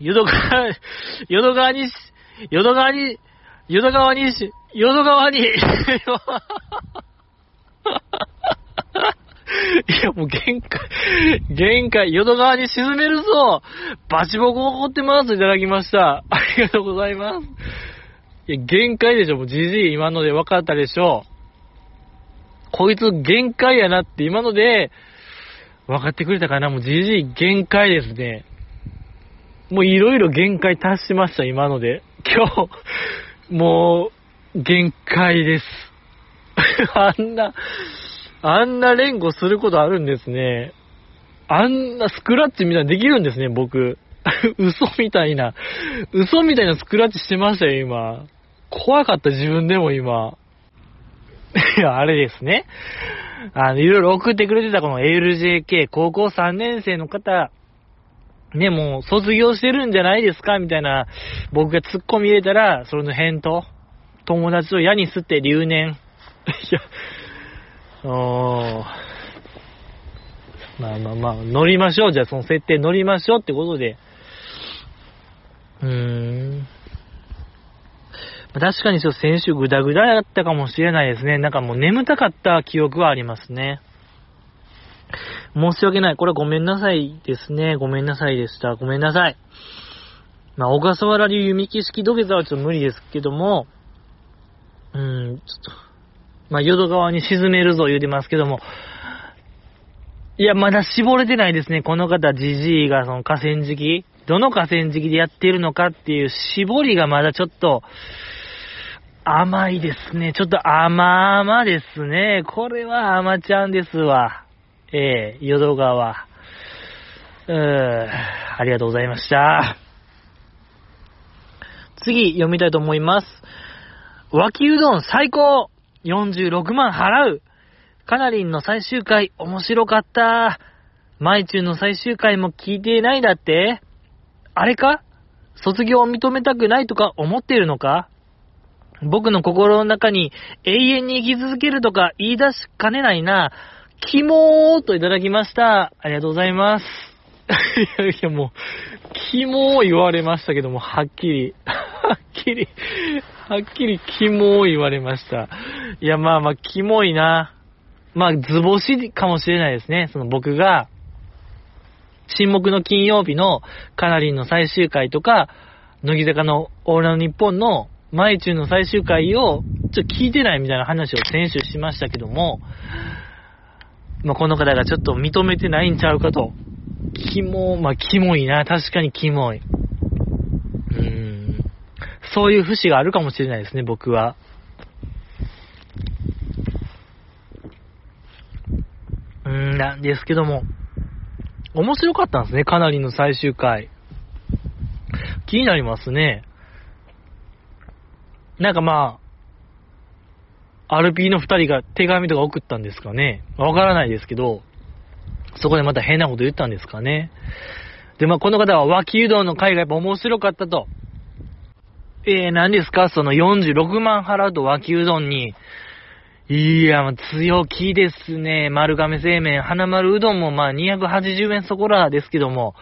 淀川、淀川に、淀川に、淀川に、淀川に、いや、もう限界、限界、淀川に沈めるぞバチボコ怒ってますいただきました。ありがとうございます。いや、限界でしょ。もうじじい今ので分かったでしょ。こいつ限界やなって今ので分かってくれたかなもうじじい限界ですね。もういろいろ限界達しました、今ので。今日、もう、限界です。あんな、あんな連呼することあるんですね。あんなスクラッチみたいなできるんですね、僕。嘘みたいな、嘘みたいなスクラッチしてましたよ、今。怖かった、自分でも今。いや、あれですね。あの、いろいろ送ってくれてたこの LJK、高校3年生の方、ね、もう卒業してるんじゃないですかみたいな、僕が突っ込み入れたら、それの返答、友達を矢に吸って留年。いや、お。まあまあまあ、乗りましょう。じゃあその設定乗りましょうってことで。うーん。確かにちょっと先週グダグダだったかもしれないですね。なんかもう眠たかった記憶はありますね。申し訳ない。これはごめんなさいですね。ごめんなさいでした。ごめんなさい。まあ、小笠原流弓木式土下座はちょっと無理ですけども、うーん、ちょっと、まあ、淀川に沈めるぞ言うてますけども、いや、まだ絞れてないですね。この方、じじいがその河川敷、どの河川敷でやってるのかっていう絞りがまだちょっと、甘いですね。ちょっと甘々ですね。これは甘ちゃんですわ。ええー、淀川。うーん、ありがとうございました。次、読みたいと思います。脇うどん最高 !46 万払うカナリンの最終回面白かった。マイチューの最終回も聞いてないだってあれか？卒業を認めたくないとか思ってるのか？僕の心の中に永遠に生き続けるとか言い出しかねないな。キモーといただきました。ありがとうございます。いやいやもう、キモー言われましたけども、はっきり、はっきり、はっきりキモー言われました。いや、まあまあ、キモいな。まあ、図星かもしれないですね。その僕が、沈黙の金曜日のカナリンの最終回とか、乃木坂のオーラの日本のマイチューの最終回を、ちょっと聞いてないみたいな話を先週しましたけども、まあ、この方がちょっと認めてないんちゃうかと。キモ、まあ、キモいな。確かにキモい。うーん。そういう節があるかもしれないですね、僕は。うん、なんですけども。面白かったんですね、かなりの最終回。気になりますね。なんかまあ、RP の2人が手紙とか送ったんですかね。わからないですけど、そこでまた変なこと言ったんですかね。で、まあ、この方は脇うどんの回がやっぱ面白かったと。えー、何ですか？その46万払うと脇うどんに。いや、強気ですね。丸亀製麺、花丸うどんもまあ280円そこらですけども、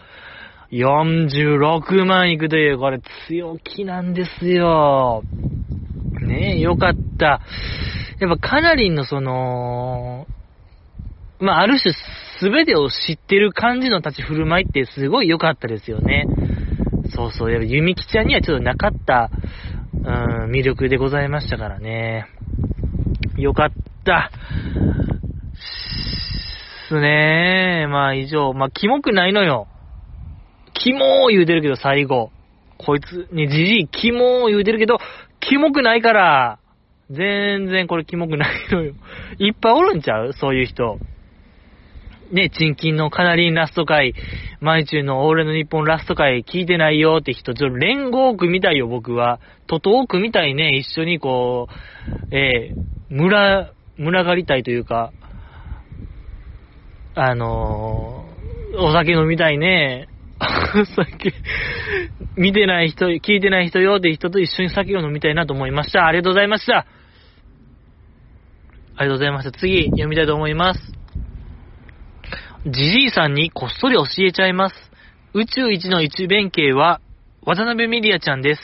46万いくという、これ強気なんですよ。ねえ、よかった。やっぱかなりのその、まあ、ある種すべてを知ってる感じの立ち振る舞いってすごい良かったですよね。そうそう、やっぱゆみきちゃんにはちょっとなかった、うん、魅力でございましたからね。よかった。すねまあ以上、まあキモくないのよ。キモー言うてるけど最後。こいつにじじい、キモー言うてるけど、キモくないから、全然これキモくないのよ。いっぱいおるんちゃう？そういう人。ね、チンキンのカナリンラスト回、マイチューのオーレの日本ラスト回聞いてないよって人、ちょっと連合区みたいよ、僕は。トトークみたいね、一緒にこう、えー、村、村がりたいというか、あのー、お酒飲みたいね。お 酒、見てない人、聞いてない人よって人と一緒に酒を飲みたいなと思いました。ありがとうございました。ありがとうございました。次、読みたいと思います。じじいさんにこっそり教えちゃいます。宇宙一の一弁慶は、渡辺メディアちゃんです。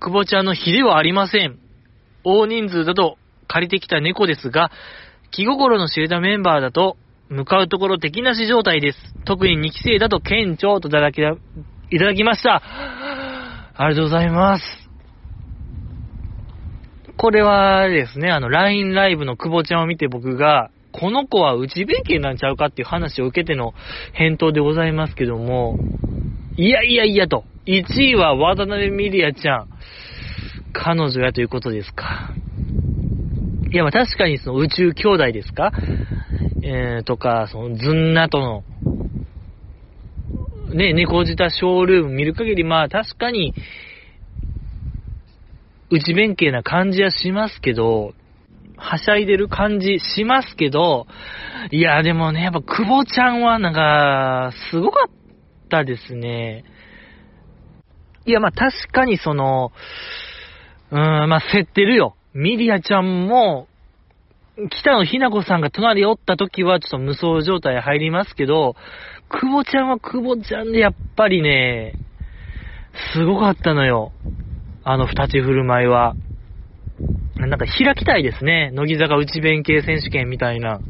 久保ちゃんの比ではありません。大人数だと借りてきた猫ですが、気心の知れたメンバーだと、向かうところ敵なし状態です。特に2期生だと県庁といただき、いただきました。ありがとうございます。これはですね、あの、LINE ライブの久保ちゃんを見て僕が、この子は内弁慶なんちゃうかっていう話を受けての返答でございますけども、いやいやいやと。1位は渡辺美里也ちゃん。彼女やということですか。いや、まあ確かにその宇宙兄弟ですか？えー、とか、そのズンナとの、ね、猫舌ショールーム見る限り、まあ確かに、内弁慶な感じはしますけど、はしゃいでる感じしますけど、いや、でもね、やっぱ久保ちゃんはなんか、すごかったですね。いや、まあ確かにその、うーん、まあ競ってるよ。ミリアちゃんも、北野ひな子さんが隣におった時はちょっと無双状態入りますけど、久保ちゃんは久保ちゃんでやっぱりね、すごかったのよ。あの二ち振る舞いは。なんか開きたいですね。乃木坂内弁慶選手権みたいな。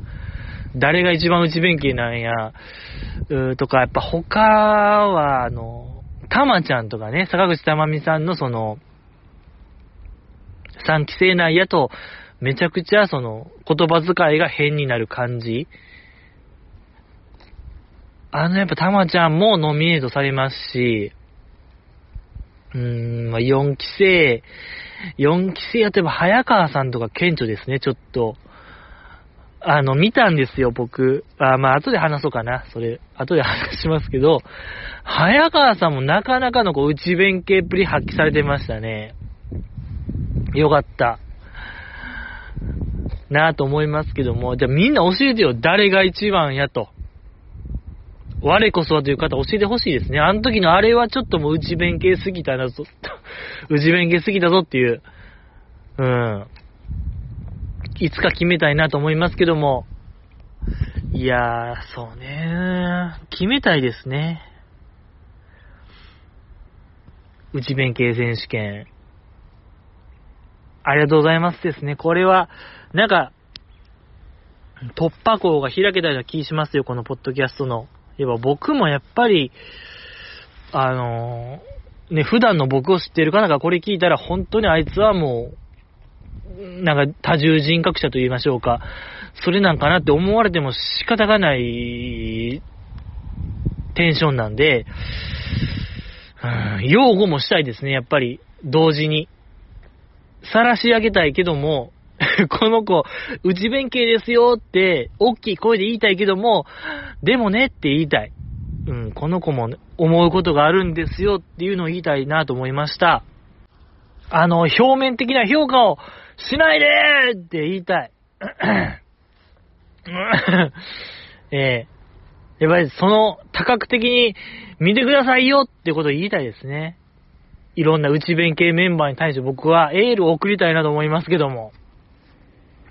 誰が一番内弁慶なんや。うーとか、やっぱ他は、あの、たまちゃんとかね、坂口たまみさんのその、3期生内やと、めちゃくちゃその、言葉遣いが変になる感じ。あの、やっぱたまちゃんもノミネートされますし、うーん、まあ、4期生、4期生やってば早川さんとか顕著ですね、ちょっと。あの、見たんですよ、僕。あ、まあ、後で話そうかな。それ、後で話しますけど、早川さんもなかなかのこう、内弁慶っぷり発揮されてましたね。よかった。なぁと思いますけども、じゃあみんな教えてよ、誰が一番やと。我こそはという方教えてほしいですね。あの時のあれはちょっともう内弁慶すぎたなぞ、内弁慶すぎたぞっていう、うん。いつか決めたいなと思いますけども、いやー、そうね決めたいですね。内弁慶選手権。ありがとうございますですね。これは、なんか、突破口が開けたような気しますよ、このポッドキャストの。やっぱ僕もやっぱり、あのー、ね、普段の僕を知っている方がこれ聞いたら、本当にあいつはもう、なんか多重人格者と言いましょうか。それなんかなって思われても仕方がないテンションなんで、うん、擁護もしたいですね、やっぱり、同時に。晒し上げたいけども、この子、内弁慶ですよって、大きい声で言いたいけども、でもねって言いたい。うん、この子も思うことがあるんですよっていうのを言いたいなと思いました。あの、表面的な評価をしないでって言いたい。え えー、やっぱりその多角的に見てくださいよってことを言いたいですね。いろんな内弁慶メンバーに対して僕はエールを送りたいなと思いますけども。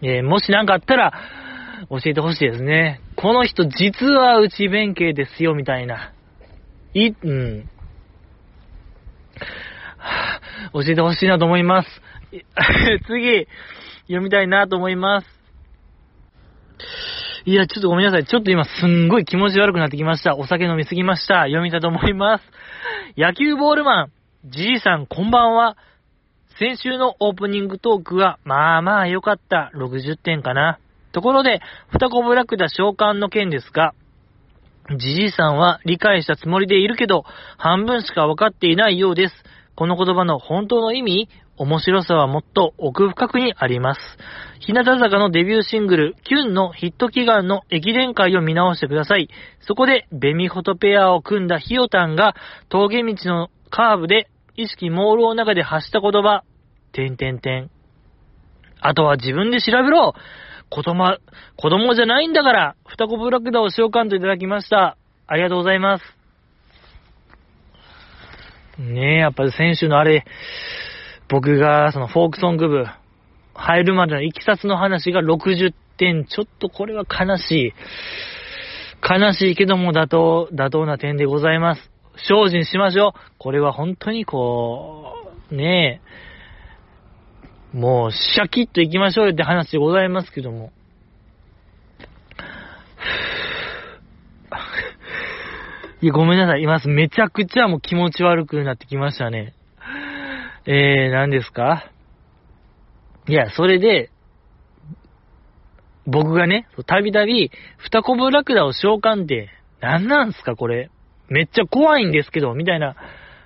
えー、もし何かあったら、教えてほしいですね。この人実は内弁慶ですよ、みたいな。い、うん。教えてほしいなと思います。次、読みたいなと思います。いや、ちょっとごめんなさい。ちょっと今すんごい気持ち悪くなってきました。お酒飲みすぎました。読みたいと思います。野球ボールマン、じいさんこんばんは。先週のオープニングトークは、まあまあ良かった。60点かな。ところで、二コブラクダ召喚の件ですが、じじいさんは理解したつもりでいるけど、半分しか分かっていないようです。この言葉の本当の意味面白さはもっと奥深くにあります。日向坂のデビューシングル、キュンのヒット祈願の駅伝会を見直してください。そこで、ベミフォトペアを組んだヒヨタンが、峠道のカーブで意識朦朧の中で発した言葉、てんてんてん。あとは自分で調べろ子供、子供じゃないんだから双子ブラックダを召喚といただきました。ありがとうございます。ねえ、やっぱり先週のあれ、僕がそのフォークソング部入るまでのいきさつの話が60点。ちょっとこれは悲しい。悲しいけども妥当、妥当な点でございます。精進しましょう。これは本当にこう、ねえ、もうシャキッと行きましょうよって話でございますけども。いや、ごめんなさい。今、めちゃくちゃもう気持ち悪くなってきましたね。えー、何ですか？いや、それで、僕がね、たびたび、二コブラクダを召喚って、何なんすか、これ。めっちゃ怖いんですけど、みたいな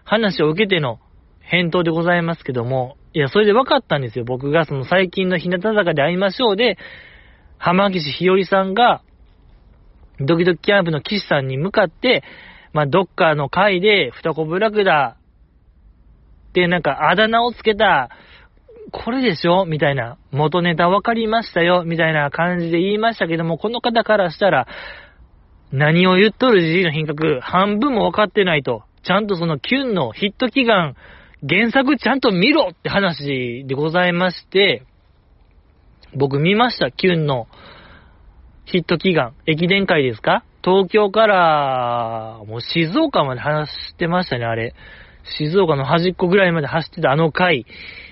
話を受けての返答でございますけども、いや、それで分かったんですよ。僕がその最近の日向坂で会いましょうで、浜岸ひよりさんが、ドキドキキャンプの岸さんに向かって、まあ、どっかの会で、二コブラクダで、なんか、あだ名をつけた、これでしょ？みたいな、元ネタ分かりましたよ？みたいな感じで言いましたけども、この方からしたら、何を言っとるじじいの品格、半分も分かってないと。ちゃんとそのキュンのヒット祈願、原作ちゃんと見ろって話でございまして、僕見ました、キュンのヒット祈願。駅伝会ですか？東京から、もう静岡まで走ってましたね、あれ。静岡の端っこぐらいまで走ってたあの回。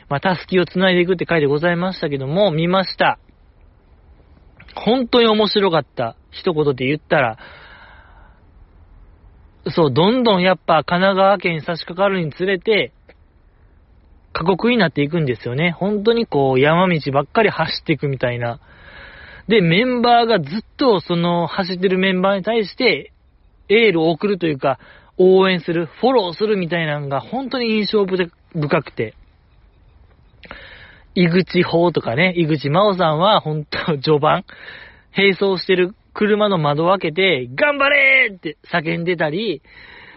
まあ、たすきを繋いでいくって回でございましたけども、見ました。本当に面白かった。一言で言ったら、そう、どんどんやっぱ神奈川県に差し掛かるにつれて、過酷になっていくんですよね。本当にこう、山道ばっかり走っていくみたいな。で、メンバーがずっとその走ってるメンバーに対して、エールを送るというか、応援する、フォローするみたいなのが本当に印象深くて。井口法とかね、井口真央さんは本当序盤、並走してる車の窓を開けて、頑張れーって叫んでたり、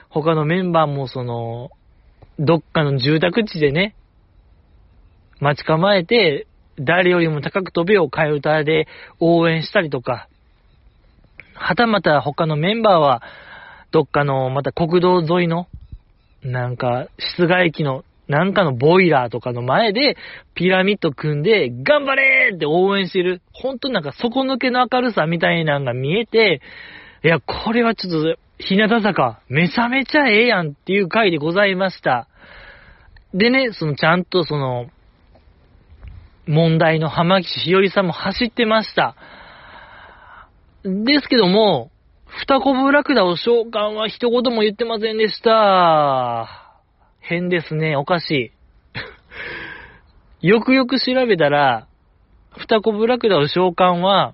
他のメンバーもその、どっかの住宅地でね、待ち構えて、誰よりも高く飛べよ替え歌で応援したりとか、はたまた他のメンバーは、どっかの、また国道沿いの、なんか、室外機の、なんかのボイラーとかの前で、ピラミッド組んで、頑張れーって応援してる。ほんとなんか底抜けの明るさみたいなのが見えて、いや、これはちょっと、日向坂、めちゃめちゃええやんっていう回でございました。でね、そのちゃんとその、問題の浜岸ひよりさんも走ってました。ですけども、二コブラクダを召喚は一言も言ってませんでした。変ですね。おかしい。よくよく調べたら、二コブラクダを召喚は、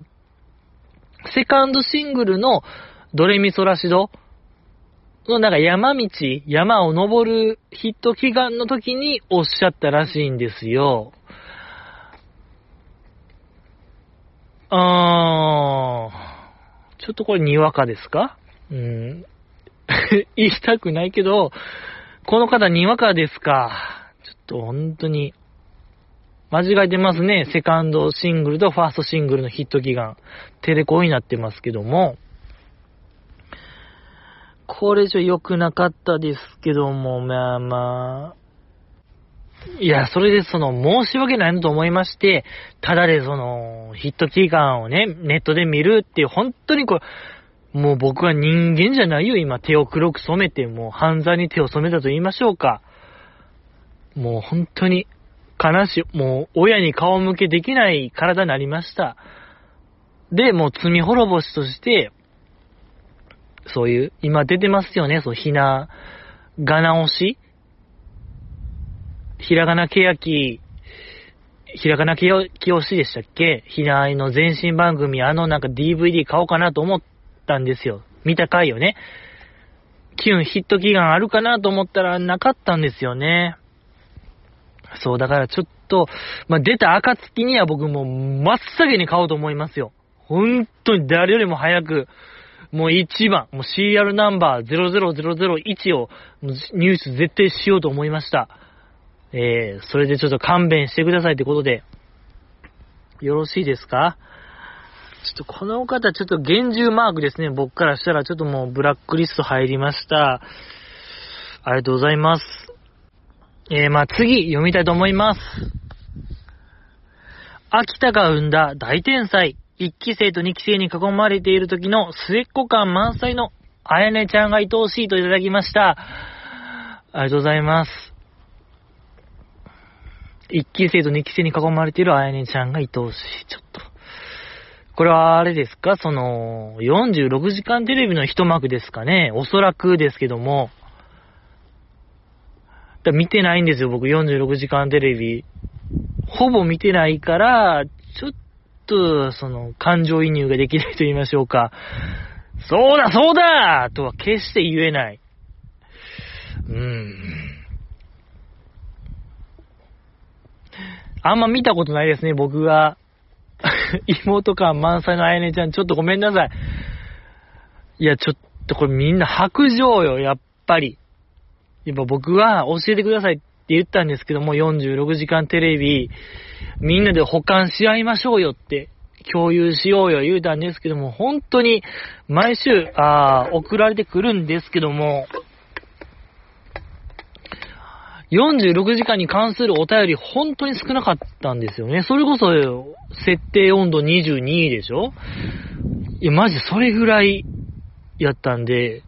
セカンドシングルのドレミソラシドのなんか山道、山を登るヒット祈願の時におっしゃったらしいんですよ。あー、ちょっとこれにわかですか？うん。言いたくないけど、この方にわかですか？ちょっと本当に、間違えてますね。セカンドシングルとファーストシングルのヒット祈願。テレコになってますけども。これじゃ良くなかったですけども、まあまあ、いや、それでその、申し訳ないのと思いまして、ただでその、ヒット祈願をね、ネットで見るっていう、本当にこう、もう僕は人間じゃないよ、今。手を黒く染めて、もう犯罪に手を染めたと言いましょうか。もう本当に、悲しい、もう親に顔向けできない体になりました。で、もう罪滅ぼしとして、そういう、今出てますよね、そう、ひな、が直しひらがなけやき、ひらがなけきよしでしたっけ？ひなあいの前身番組、あのなんか DVD 買おうかなと思ったんですよ。見た回よね。キュンヒット祈願あるかなと思ったらなかったんですよね。そう、だからちょっと、まあ、出た暁には僕も真っ先に買おうと思いますよ。本当に誰よりも早く、もう1番、もう CR ナンバー00001を入手絶対しようと思いました。えー、それでちょっと勘弁してくださいってことで、よろしいですか？ちょっとこの方、ちょっと厳重マークですね。僕からしたらちょっともうブラックリスト入りました。ありがとうございます。えー、まあ次、読みたいと思います。秋田が生んだ大天才、1期生と2期生に囲まれている時の末っ子感満載のあやねちゃんが愛おしいといただきました。ありがとうございます。一期生と二期生に囲まれているあやねちゃんが愛おしい。ちょっと。これはあれですか？その、46時間テレビの一幕ですかね？おそらくですけども。だ見てないんですよ、僕46時間テレビ。ほぼ見てないから、ちょっと、その、感情移入ができないと言いましょうか。そうだそうだとは決して言えない。うーん。あんま見たことないですね、僕が。妹感満載のあやねちゃん、ちょっとごめんなさい。いや、ちょっとこれみんな白状よ、やっぱり。やっぱ僕は教えてくださいって言ったんですけども、46時間テレビ、みんなで保管し合いましょうよって共有しようよ言うたんですけども、本当に毎週、ああ送られてくるんですけども、46時間に関するお便り本当に少なかったんですよね。それこそ、設定温度22位でしょ？いや、マジそれぐらいやったんで、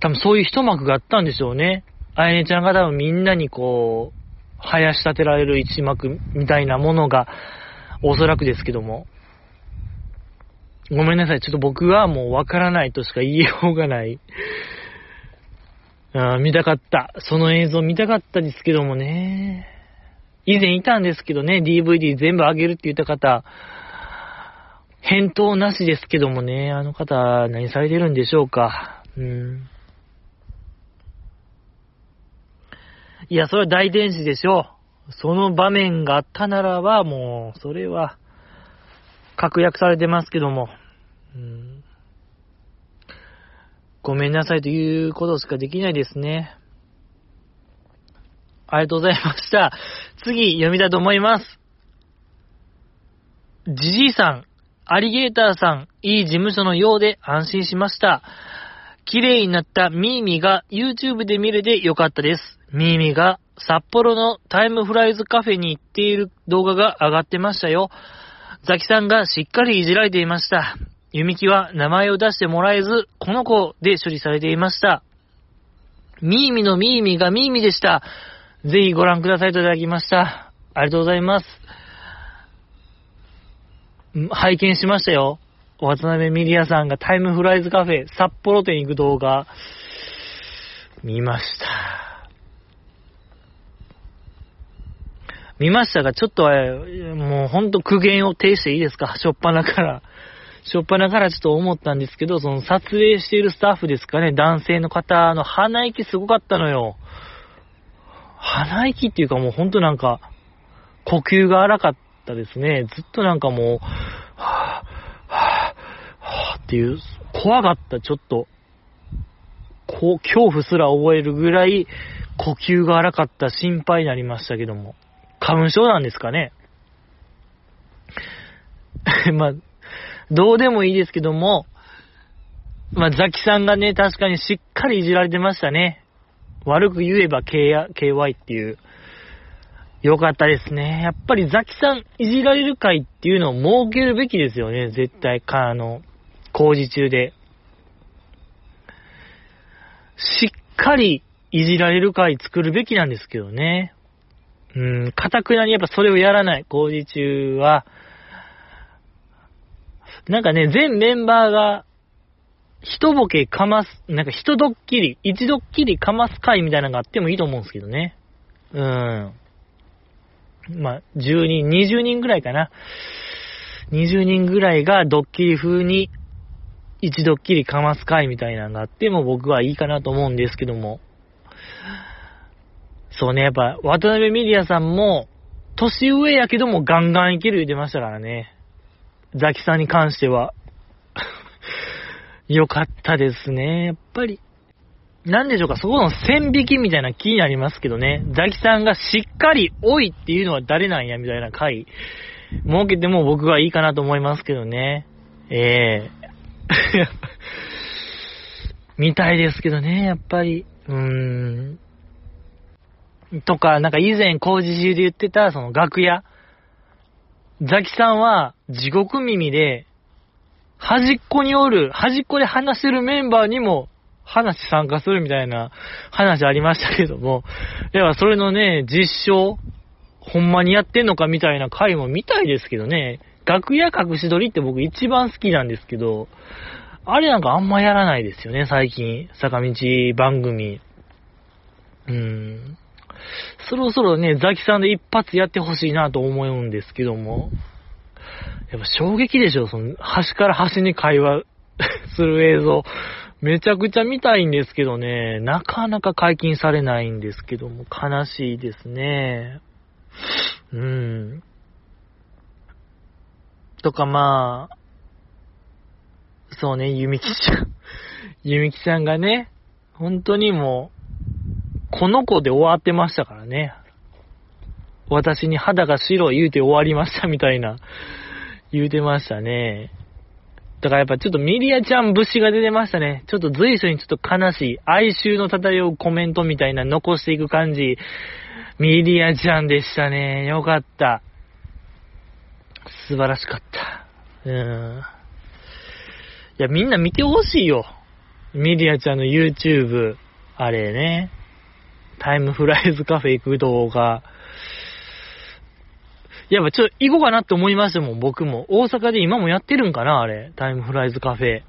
多分そういう一幕があったんでしょうね。あやねちゃんが多分みんなにこう、生やし立てられる一幕みたいなものがおそらくですけども。ごめんなさい。ちょっと僕はもうわからないとしか言いようがない。あ見たかった。その映像見たかったですけどもね。以前いたんですけどね、DVD 全部あげるって言った方、返答なしですけどもね、あの方何されてるんでしょうか。うん。いや、それは大天使でしょう。その場面があったならば、もう、それは、確約されてますけども、うん、ごめんなさいということしかできないですね。ありがとうございました。次、読みたいと思います。じじいさん、アリゲーターさん、いい事務所のようで安心しました。綺麗になったミーミが YouTube で見れてよかったです。ミーミが札幌のタイムフライズカフェに行っている動画が上がってましたよ。ザキさんがしっかりいじられていました。ユミキは名前を出してもらえず、この子で処理されていました。ミーミのミーミがミーミでした。ぜひご覧くださいといただきました。ありがとうございます。拝見しましたよ。渡辺ミリアさんがタイムフライズカフェ札幌店行く動画、見ました。見ましたが、ちょっと、もうほんと苦言を呈していいですか？しょっぱなから。しょっぱなからちょっと思ったんですけど、その撮影しているスタッフですかね、男性の方の鼻息すごかったのよ。鼻息っていうかもうほんとなんか、呼吸が荒かったですね。ずっとなんかもう、はぁ、はぁ、はぁっていう、怖かった、ちょっと。こう、恐怖すら覚えるぐらい、呼吸が荒かった心配になりましたけども。花粉症なんですかね。まあ、どうでもいいですけども、まあ、ザキさんがね、確かにしっかりいじられてましたね。悪く言えば K KY っていう。よかったですね。やっぱりザキさんいじられる会っていうのを設けるべきですよね。絶対、か、あの、工事中で。しっかりいじられる会作るべきなんですけどね。うん、かたくなにやっぱそれをやらない、工事中は。なんかね、全メンバーが、一ボケかます、なんか一ドッキリ、一ドッキリかます回みたいなのがあってもいいと思うんですけどね。うん。まあ、10人、20人ぐらいかな。20人ぐらいがドッキリ風に、一ドッキリかます回みたいなのがあっても僕はいいかなと思うんですけども。そうね、やっぱ、渡辺ミリアさんも、年上やけどもガンガンいける言ってましたからね。ザキさんに関しては。よかったですね。やっぱり。なんでしょうか、そこの線引きみたいな気になりますけどね。ザキさんがしっかり、おいっていうのは誰なんやみたいな回、設けても僕はいいかなと思いますけどね。ええー、見たいですけどね、やっぱり。うーん。とか、なんか以前工事中で言ってた、その楽屋。ザキさんは地獄耳で、端っこにおる、端っこで話してるメンバーにも話参加するみたいな話ありましたけども、ではそれのね、実証、ほんまにやってんのかみたいな回も見たいですけどね、楽屋隠し撮りって僕一番好きなんですけど、あれなんかあんまやらないですよね、最近。坂道番組。うーん。そろそろね、ザキさんで一発やってほしいなと思うんですけども。やっぱ衝撃でしょ、その、端から端に会話 する映像、めちゃくちゃ見たいんですけどね、なかなか解禁されないんですけども、悲しいですね。うん。とかまあ、そうね、ゆみきちゃん。ゆみきちゃんがね、本当にもう、この子で終わってましたからね。私に肌が白い言うて終わりましたみたいな、言うてましたね。だからやっぱちょっとミリアちゃん節が出てましたね。ちょっと随所にちょっと悲しい、哀愁の漂うコメントみたいな残していく感じ。ミリアちゃんでしたね。よかった。素晴らしかった。うん。いや、みんな見てほしいよ。ミリアちゃんの YouTube、あれね。タイムフライズカフェ行く動画。やっぱちょっと行こうかなって思いましたもん、僕も。大阪で今もやってるんかな、あれ。タイムフライズカフェ。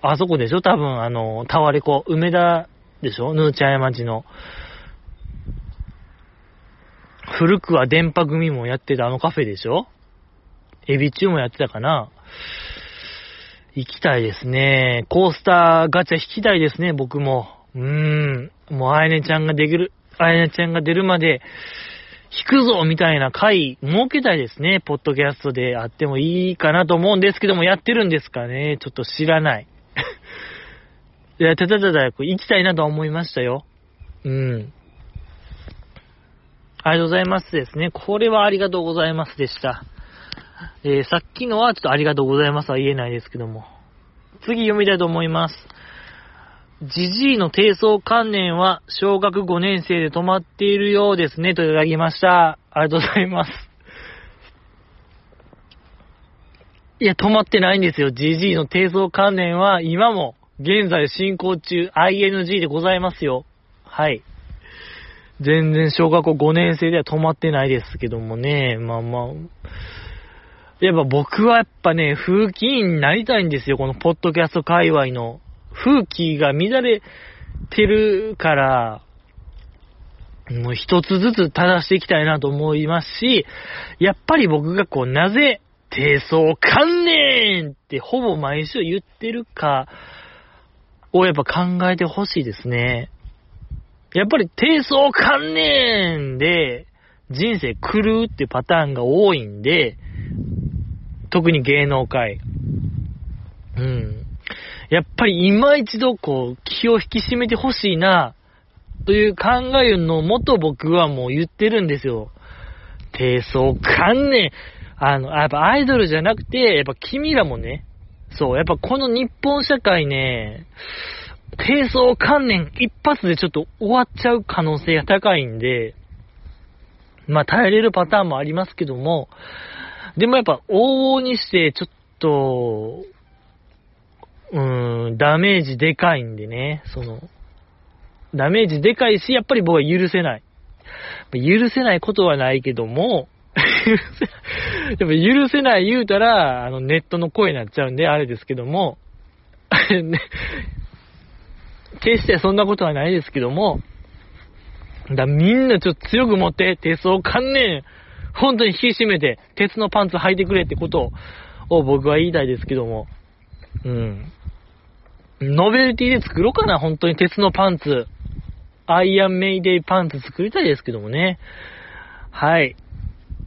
あそこでしょ？多分、あの、タワレコ、梅田でしょ？ヌーチャヤ町の。古くは電波組もやってたあのカフェでしょ？エビ中もやってたかな？行きたいですね。コースターガチャ引きたいですね、僕も。うーん。もう、あやねちゃんができる、あやねちゃんが出るまで、引くぞみたいな回、設けたいですね。ポッドキャストであってもいいかなと思うんですけども、やってるんですかねちょっと知らない。いや、ただただ行きたいなと思いましたよ。うん。ありがとうございますですね。これはありがとうございますでした。えー、さっきのはちょっとありがとうございますは言えないですけども。次読みたいと思います。じじいの低層観念は小学5年生で止まっているようですね、といただきました。ありがとうございます。いや、止まってないんですよ。じじいの低層観念は今も現在進行中 ING でございますよ。はい。全然小学校5年生では止まってないですけどもね。まあまあ。やっぱ僕はやっぱね、風紀委員になりたいんですよ。このポッドキャスト界隈の。風紀が乱れてるから、もう一つずつ正していきたいなと思いますし、やっぱり僕がこう、なぜ、低層観念ってほぼ毎週言ってるかをやっぱ考えてほしいですね。やっぱり低層観念で人生狂うってパターンが多いんで、特に芸能界。うん。やっぱり今一度こう、気を引き締めてほしいな、という考えのもと僕はもう言ってるんですよ。低層観念。あの、やっぱアイドルじゃなくて、やっぱ君らもね、そう、やっぱこの日本社会ね、低層観念一発でちょっと終わっちゃう可能性が高いんで、まあ耐えれるパターンもありますけども、でもやっぱ往々にしてちょっと、うん、ダメージでかいんでね、その、ダメージでかいし、やっぱり僕は許せない。許せないことはないけども、やっぱ許せない言うたら、あの、ネットの声になっちゃうんで、あれですけども、決してそんなことはないですけども、だみんなちょっと強く持って、鉄を観念、本当に引き締めて、鉄のパンツ履いてくれってことを僕は言いたいですけども、うん。ノベルティで作ろうかな、本当に鉄のパンツ。アイアンメイデイパンツ作りたいですけどもね。はい。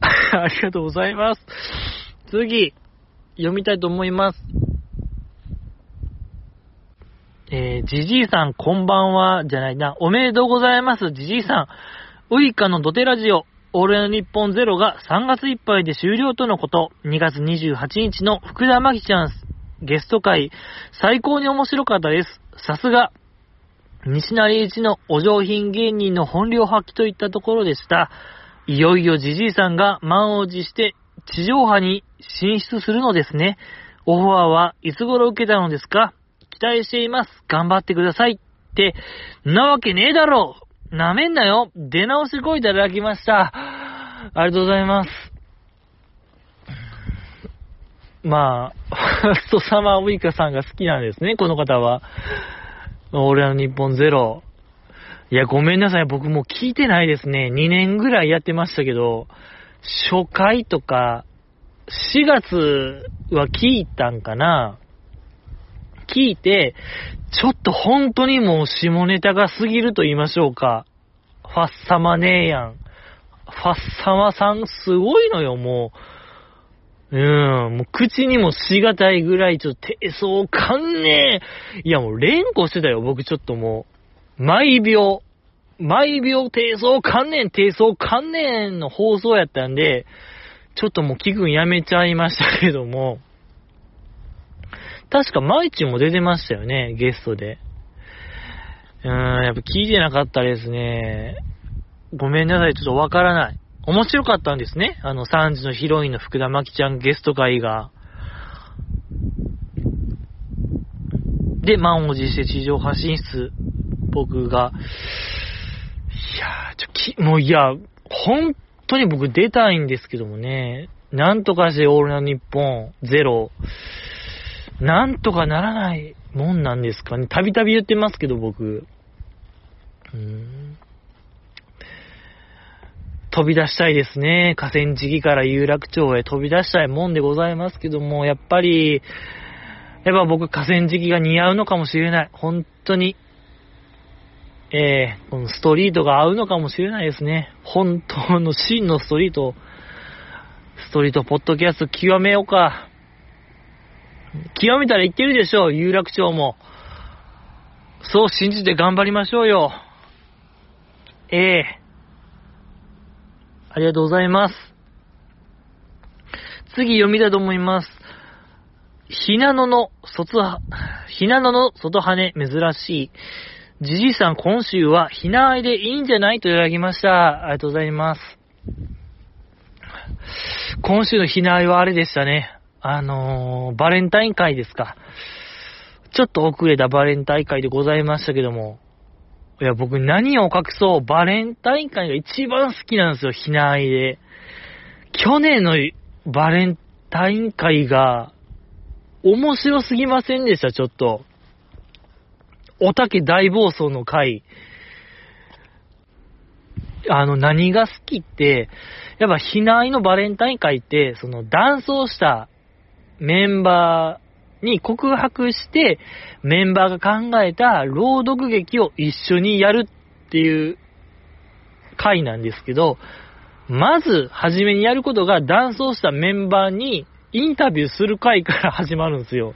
ありがとうございます。次、読みたいと思います。えー、じじいさん、こんばんは、じゃないな。おめでとうございます、じじいさん。ウイカのドテラジオ、俺の日本ゼロが3月いっぱいで終了とのこと。2月28日の福田真希ちゃんゲスト会、最高に面白かったです。さすが、西成一のお上品芸人の本領発揮といったところでした。いよいよじじいさんが満を持して地上波に進出するのですね。オファーはいつ頃受けたのですか？期待しています。頑張ってください。って、なわけねえだろなめんなよ出直し声いただきました。ありがとうございます。まあ、ファーストサマーウイカさんが好きなんですね、この方は。俺の日本ゼロ。いや、ごめんなさい。僕もう聞いてないですね。2年ぐらいやってましたけど、初回とか、4月は聞いたんかな聞いて、ちょっと本当にもう下ネタが過ぎると言いましょうか。ファッサマネーヤン。ファッサマさんすごいのよ、もう。うん、もう口にもしがたいぐらいちょっと低層観念。いやもう連呼してたよ、僕ちょっともう。毎秒、毎秒低層観念、低層観念の放送やったんで、ちょっともう気分やめちゃいましたけども。確か、マイチも出てましたよね、ゲストで。うーん、やっぱ聞いてなかったですね。ごめんなさい、ちょっとわからない。面白かったんですね。あの、3時のヒロインの福田真紀ちゃんゲスト会が。で、満を持して地上発信室、僕が、いやー、ちょ、き、もういや、本当に僕出たいんですけどもね、なんとかしてオールナイトニッポンゼロ、なんとかならないもんなんですかね。たびたび言ってますけど、僕。うん飛び出したいですね。河川敷から有楽町へ飛び出したいもんでございますけども、やっぱり、やっぱ僕河川敷が似合うのかもしれない。本当に。えー、このストリートが合うのかもしれないですね。本当の真のストリート、ストリートポッドキャスト極めようか。極めたらいけるでしょう、有楽町も。そう信じて頑張りましょうよ。ええありがとうございます。次読みたいと思います。ひなのの外は、ひなのの外羽珍しい。じじいさん今週はひなあいでいいんじゃないといただきました。ありがとうございます。今週のひなあいはあれでしたね。あのー、バレンタイン会ですか。ちょっと遅れたバレンタイン会でございましたけども。いや、僕何を隠そう、バレンタイン会が一番好きなんですよ、ひなあいで。去年のバレンタイン会が、面白すぎませんでした、ちょっと。おたけ大暴走の回。あの、何が好きって、やっぱ、ひなあいのバレンタイン会って、その、ダンスをしたメンバーに告白して、メンバーが考えた朗読劇を一緒にやるっていう回なんですけど、まず、初めにやることが、ダンスをしたメンバーにインタビューする回から始まるんですよ。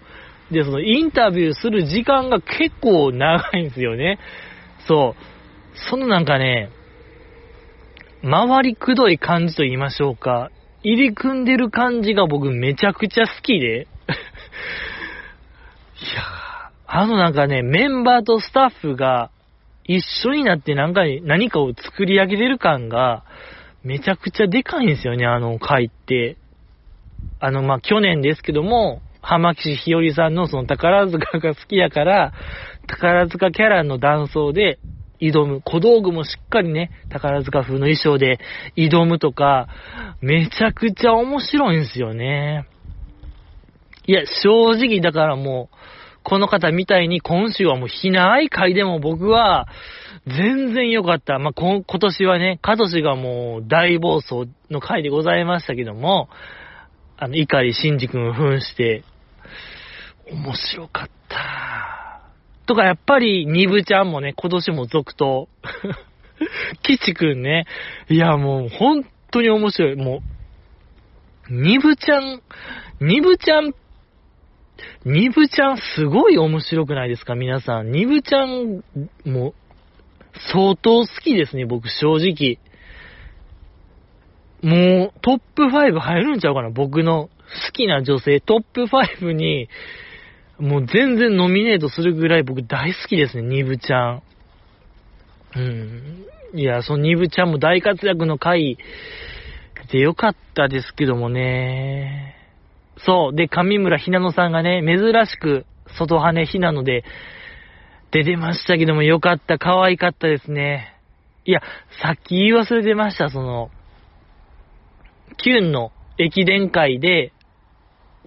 で、そのインタビューする時間が結構長いんですよね。そう。そのなんかね、回りくどい感じと言いましょうか。入り組んでる感じが僕めちゃくちゃ好きで。いやあのなんかね、メンバーとスタッフが一緒になってなんか何かを作り上げてる感がめちゃくちゃでかいんですよね、あの回って。あの、まあ、去年ですけども、浜岸ひよりさんのその宝塚が好きやから、宝塚キャラの断層で挑む。小道具もしっかりね、宝塚風の衣装で挑むとか、めちゃくちゃ面白いんですよね。いや、正直だからもう、この方みたいに今週はもうひない回でも僕は、全然良かった。まあ、今年はね、かとしがもう大暴走の回でございましたけども、あの、怒り真司君を扮して、面白かった。とか、やっぱり、ニブちゃんもね、今年も続投。キチくんね。いや、もう、本当に面白い。もう、ニブちゃん、ニブちゃん、ニブちゃんすごい面白くないですか？皆さん。ニブちゃん、も、相当好きですね、僕、正直。もう、トップ5入るんちゃうかな？僕の好きな女性、トップ5に、もう全然ノミネートするぐらい僕大好きですね、ニブちゃん。うん。いや、そのニブちゃんも大活躍の回でよかったですけどもね。そう。で、上村ひなのさんがね、珍しく外羽ひなので出てましたけどもよかった。可愛かったですね。いや、さっき言い忘れてました、その、キュンの駅伝会で、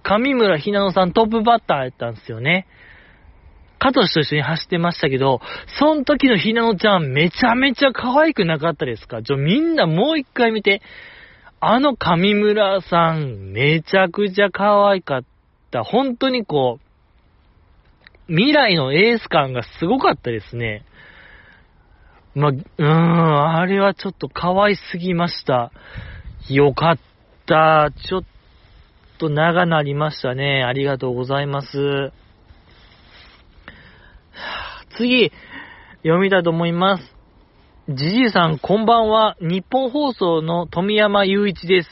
上村ひなのさんトップバッターやったんですよね。カトシと一緒に走ってましたけど、その時のひなのちゃんめちゃめちゃ可愛くなかったですか？ちょ、みんなもう一回見て。あの上村さんめちゃくちゃ可愛かった。本当にこう、未来のエース感がすごかったですね。まうーん、あれはちょっと可愛すぎました。よかった。ちょっと長なりましたね。ありがとうございます。次、読みたいと思います。じじいさん、こんばんは。日本放送の富山雄一です。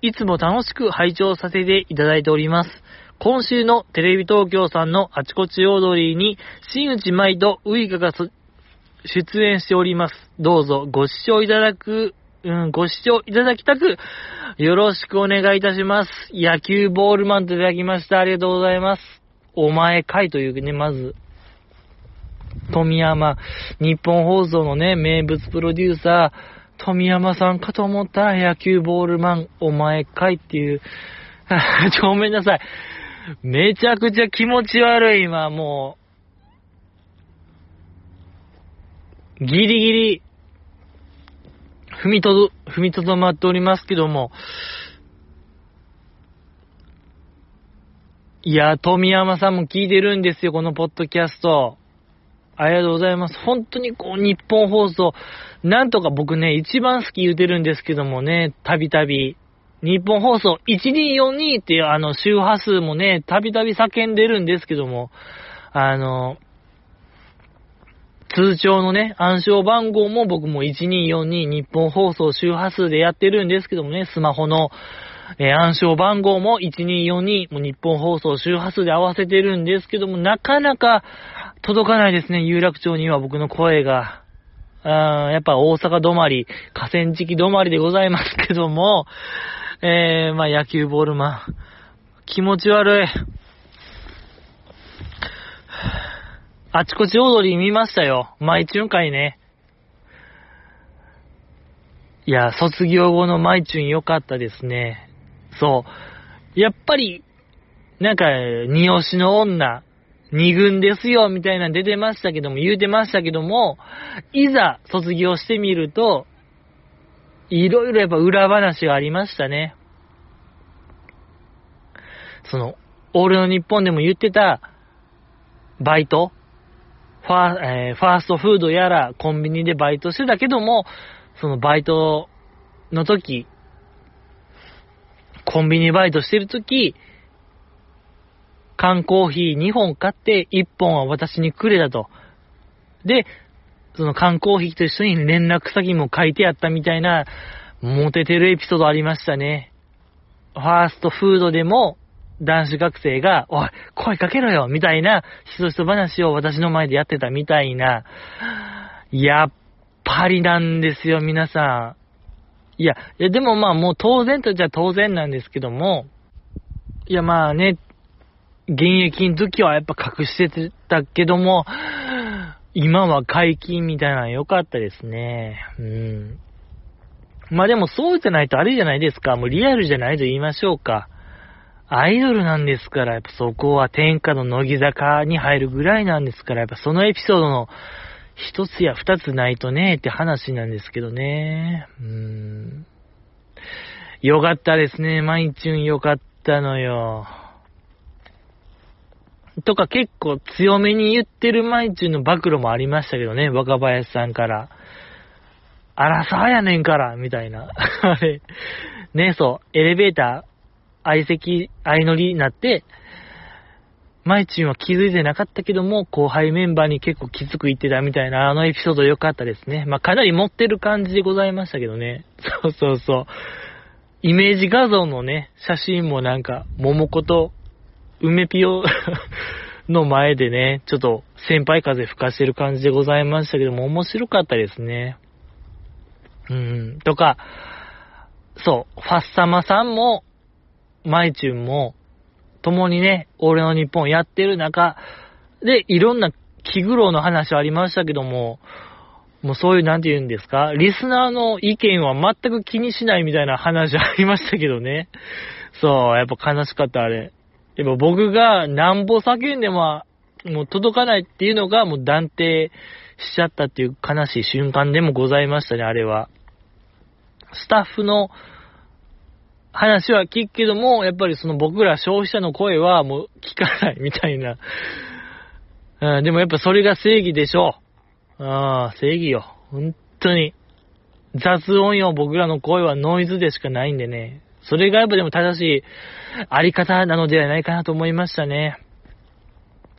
いつも楽しく拝聴させていただいております。今週のテレビ東京さんのあちこち踊りに、新内舞とウイカが出演しております。どうぞご視聴いただく、うん、ご視聴いただきたく、よろしくお願いいたします。野球ボールマンといただきました。ありがとうございます。お前かいというね、まず、富山、日本放送のね、名物プロデューサー、富山さんかと思ったら野球ボールマン、お前かいっていう、ごめんなさい。めちゃくちゃ気持ち悪い、今、もう。ギリギリ、踏みとど、踏みとどまっておりますけども。いや、富山さんも聞いてるんですよ、このポッドキャスト。ありがとうございます。本当にこう、日本放送、なんとか僕ね、一番好き言うてるんですけどもね、たびたび。日本放送1242っていうあの周波数もね、たびたび叫んでるんですけども、あの、通帳のね、暗証番号も僕も1242日本放送周波数でやってるんですけどもね、スマホの、えー、暗証番号も1242も日本放送周波数で合わせてるんですけども、なかなか届かないですね、有楽町には僕の声が。あーやっぱ大阪止まり、河川敷止まりでございますけども、えー、まあ野球ボールマン。気持ち悪い。あちこち踊り見ましたよ。毎チュン会ね。いや、卒業後のマイチュン良かったですね。そう。やっぱり、なんか、二押しの女、二軍ですよ、みたいな出てましたけども、言うてましたけども、いざ卒業してみると、いろいろやっぱ裏話がありましたね。その、俺の日本でも言ってた、バイトファ,、えー、ファーストフードやらコンビニでバイトしてたけども、そのバイトの時、コンビニバイトしてる時、缶コーヒー2本買って1本は私にくれたと。で、その缶コーヒーと一緒に連絡先も書いてあったみたいな、モテてるエピソードありましたね。ファーストフードでも、男子学生が、おい、声かけろよみたいな、ひそひそ話を私の前でやってたみたいな、やっぱりなんですよ、皆さん。いや、いや、でもまあもう当然とじゃ当然なんですけども、いやまあね、現役の時はやっぱ隠してたけども、今は解禁みたいなの良かったですね。うん。まあでもそうじゃないとあれじゃないですか。もうリアルじゃないと言いましょうか。アイドルなんですから、やっぱそこは天下の乃木坂に入るぐらいなんですから、やっぱそのエピソードの一つや二つないとね、って話なんですけどね。うーん。よかったですね。マイチュンよかったのよ。とか結構強めに言ってるマイチュンの暴露もありましたけどね、若林さんから。あらさやねんから、みたいな。あれ。ね、そう、エレベーター、相席、相乗りになって、マイチンは気づいてなかったけども、後輩メンバーに結構きつく言ってたみたいな、あのエピソード良かったですね。まあ、かなり持ってる感じでございましたけどね。そうそうそう。イメージ画像のね、写真もなんか、桃子と梅ピオ の前でね、ちょっと先輩風吹かしてる感じでございましたけども、面白かったですね。うん、とか、そう、ファッサマさんも、マイチュンも、共にね、俺の日本やってる中で、いろんな気苦労の話はありましたけども、もうそういう、なんて言うんですか、リスナーの意見は全く気にしないみたいな話ありましたけどね。そう、やっぱ悲しかった、あれ。やっぱ僕がなんぼ叫んでも、もう届かないっていうのがもう断定しちゃったっていう悲しい瞬間でもございましたね、あれは。スタッフの話は聞くけども、やっぱりその僕ら消費者の声はもう聞かないみたいな。うん、でもやっぱそれが正義でしょう。ああ、正義よ。本当に。雑音よ、僕らの声はノイズでしかないんでね。それがやっぱでも正しいあり方なのではないかなと思いましたね。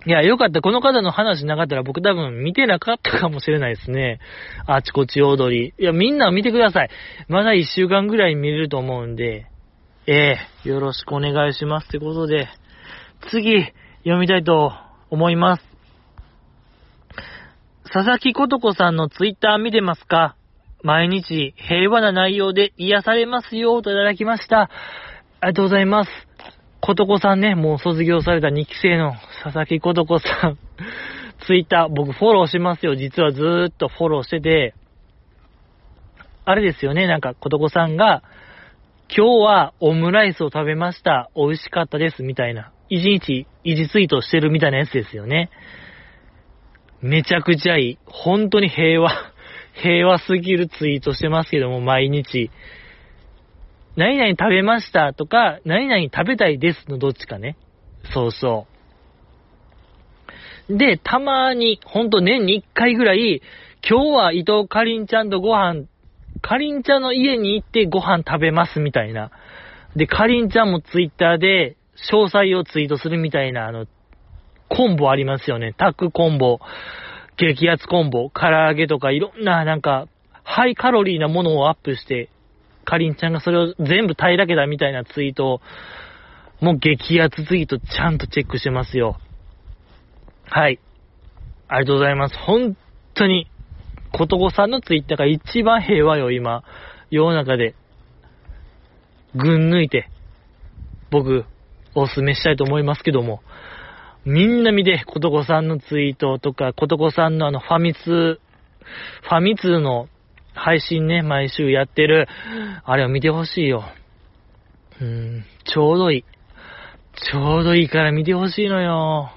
いや、よかった。この方の話なかったら僕多分見てなかったかもしれないですね。あちこち踊り。いや、みんな見てください。まだ一週間ぐらい見れると思うんで、ええよろしくお願いしますってことで、次、読みたいと思います。佐々木ことこさんのツイッター見てますか？毎日平和な内容で癒されますよといただきました。ありがとうございます。ことこさんね、もう卒業された2期生の佐々木ことこさん、ツイッター僕フォローしますよ。実はずーっとフォローしてて、あれですよね、なんかことこさんが、今日はオムライスを食べました。美味しかったです。みたいな。一日、維持ツイートしてるみたいなやつですよね。めちゃくちゃいい。本当に平和、平和すぎるツイートしてますけども、毎日。何々食べましたとか、何々食べたいですのどっちかね。そうそう。で、たまに、ほんと年に一回ぐらい、今日は伊藤かりんちゃんとご飯、かりんちゃんの家に行ってご飯食べますみたいな。で、かりんちゃんもツイッターで詳細をツイートするみたいな、あの、コンボありますよね。タックコンボ、激アツコンボ、唐揚げとかいろんななんか、ハイカロリーなものをアップして、かりんちゃんがそれを全部平らげたみたいなツイートを、もう激アツツイートちゃんとチェックしてますよ。はい。ありがとうございます。本当に、ことごさんのツイッターが一番平和よ、今。世の中で。ぐん抜いて、僕、おすすめしたいと思いますけども。みんな見て、ことこさんのツイートとか、ことこさんのあのファミ通、ファミ通の配信ね、毎週やってる、あれを見てほしいよ。うーん、ちょうどいい。ちょうどいいから見てほしいのよ。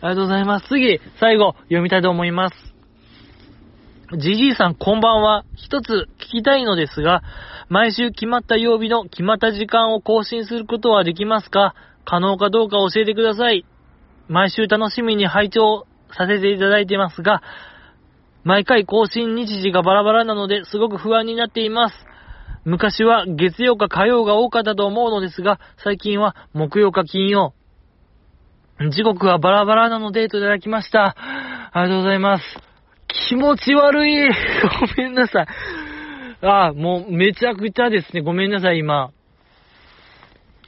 ありがとうございます。次、最後、読みたいと思います。じじいさん、こんばんは。一つ聞きたいのですが、毎週決まった曜日の決まった時間を更新することはできますか？可能かどうか教えてください。毎週楽しみに拝聴させていただいてますが、毎回更新日時がバラバラなのですごく不安になっています。昔は月曜か火曜が多かったと思うのですが、最近は木曜か金曜。時刻はバラバラなのでといただきました。ありがとうございます。気持ち悪い。ごめんなさい。あ、もうめちゃくちゃですね。ごめんなさい、今。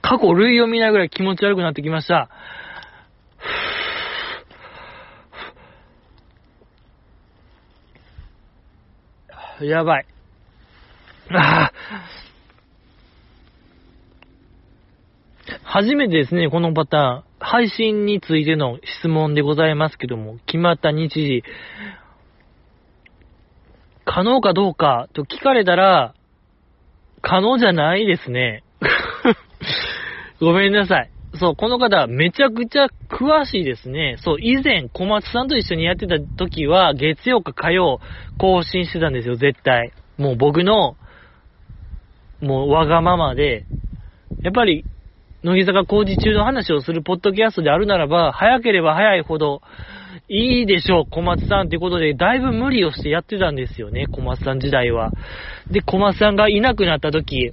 過去類を見ないぐらい気持ち悪くなってきました。やばい。初めてですね、このパターン。配信についての質問でございますけども、決まった日時、可能かどうかと聞かれたら、可能じゃないですね。ごめんなさい。そう、この方、めちゃくちゃ詳しいですね。そう、以前、小松さんと一緒にやってた時は、月曜か火曜、更新してたんですよ、絶対。もう僕の、もうわがままで、やっぱり、乃木坂工事中の話をするポッドキャストであるならば、早ければ早いほど、いいでしょう、小松さんってことで、だいぶ無理をしてやってたんですよね、小松さん時代は。で、小松さんがいなくなった時、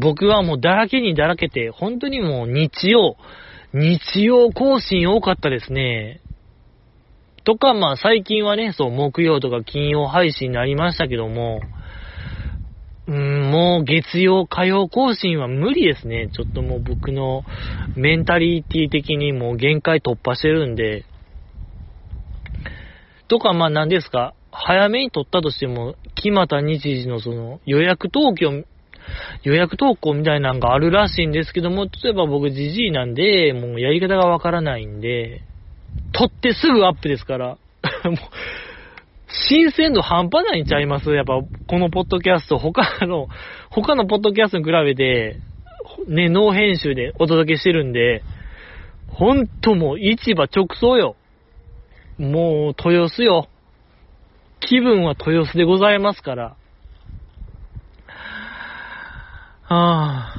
僕はもうだらけにだらけて、本当にもう日曜、日曜更新多かったですね。とか、まあ最近はね、そう、木曜とか金曜配信になりましたけども、うん、もう月曜、火曜更新は無理ですね。ちょっともう僕のメンタリティ的にもう限界突破してるんで。とか、まあ何ですか、早めに撮ったとしても、決まった日時のその予約東京予約投稿みたいなのがあるらしいんですけども、例えば僕じじいなんで、もうやり方がわからないんで、撮ってすぐアップですから、もう、新鮮度半端ないんちゃいます？やっぱ、このポッドキャスト、他の、他のポッドキャストに比べて、ね、ノー編集でお届けしてるんで、ほんともう市場直送よ。もう豊洲よ。気分は豊洲でございますから。は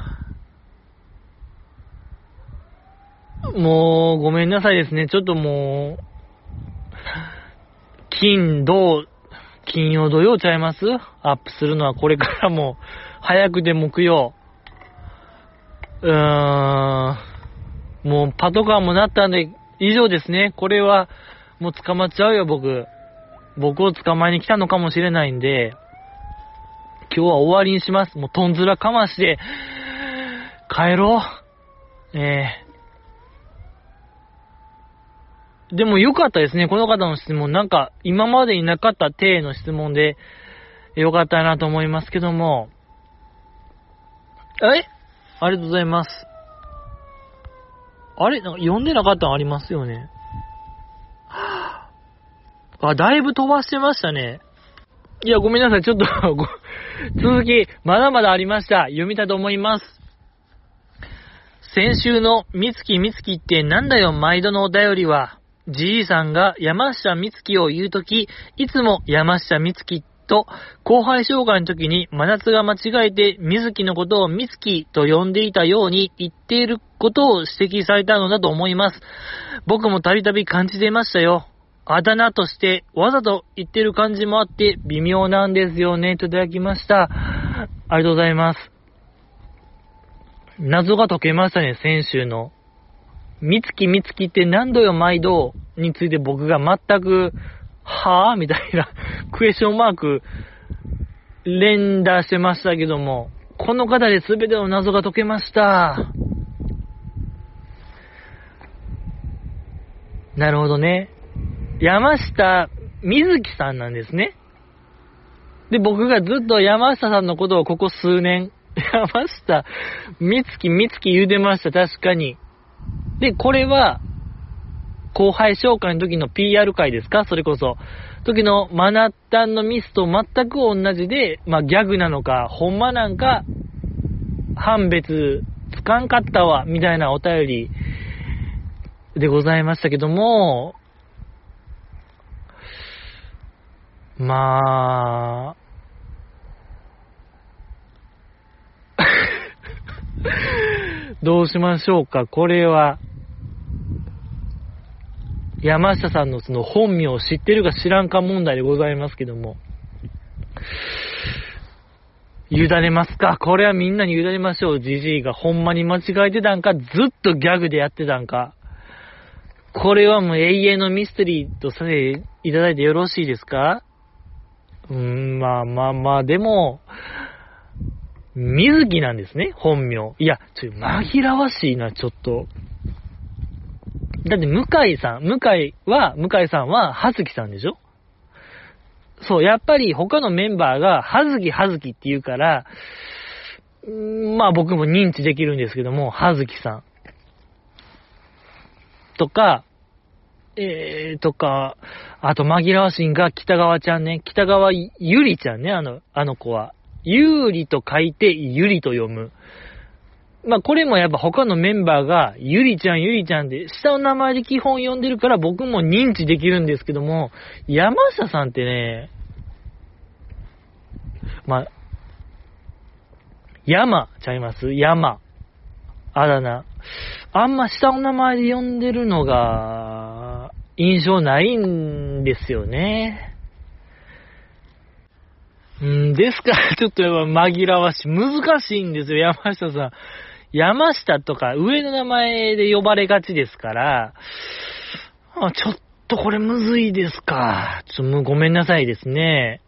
ぁ、もう、ごめんなさいですね。ちょっともう、金、土、金曜土曜ちゃいます？アップするのはこれからも、早くて木曜。うーん、もうパトカーもなったんで、以上ですね。これは、もう捕まっちゃうよ、僕。僕を捕まえに来たのかもしれないんで、今日は終わりにします。もうとんずらかまして、帰ろう。えー、でも良かったですね。この方の質問。なんか、今までになかった体の質問で、良かったなと思いますけども。え？ありがとうございます。あれ？なんか読んでなかったのありますよね。あ、だいぶ飛ばしてましたね。いや、ごめんなさい。ちょっと 続き、まだまだありました。読みたいと思います。先週のみつきみつきってなんだよ、毎度のお便りは。じいさんが山下みつきを言うとき、いつも山下みつきと、後輩紹介の時に真夏が間違えて水木のことをみつきと呼んでいたように言っていることを指摘されたのだと思います。僕もたびたび感じていましたよ。あだ名としてわざと言ってる感じもあって微妙なんですよね、といただきました。ありがとうございます。謎が解けましたね、先週の。みつきみつきって何度よ毎度について僕が全く、はぁみたいな クエスチョンマーク連打してましたけども、この方で全ての謎が解けました。なるほどね。山下美月さんなんですね。で、僕がずっと山下さんのことをここ数年、山下美月美月言うてました、確かに。で、これは、後輩紹介の時の PR 会ですか？それこそ。時のマナッタンのミスと全く同じで、まあ、ギャグなのか、ほんまなんか、判別つかんかったわ、みたいなお便りでございましたけども、まあ、どうしましょうか、これは。山下さんのその本名を知ってるか知らんか問題でございますけども。委ねますか？これはみんなに委ねましょう。じじいがほんまに間違えてたんか、ずっとギャグでやってたんか。これはもう永遠のミステリーとさせていただいてよろしいですか？うーん、まあまあまあ、でも、水木なんですね、本名。いや、ちょ、紛らわしいな、ちょっと。だって、向井さん、向井は、向井さんは、はずきさんでしょ？そう、やっぱり他のメンバーが、はずきはずきって言うから、まあ僕も認知できるんですけども、はずきさん。とか、えー、とか、あと紛らわしいんが北川ちゃんね。北川ゆりちゃんね、あの、あの子は。有利と書いて、ゆりと読む。まあ、これもやっぱ他のメンバーが、ゆりちゃん、ゆりちゃんで、下の名前で基本呼んでるから僕も認知できるんですけども、山下さんってね、まあ、山ちゃいます？山。あだ名。あんま下の名前で呼んでるのが、印象ないんですよね。うんですから、ちょっとやっぱ紛らわしい。難しいんですよ、山下さん。山下とか上の名前で呼ばれがちですから、あちょっとこれむずいですか。ちょっとごめんなさいですね。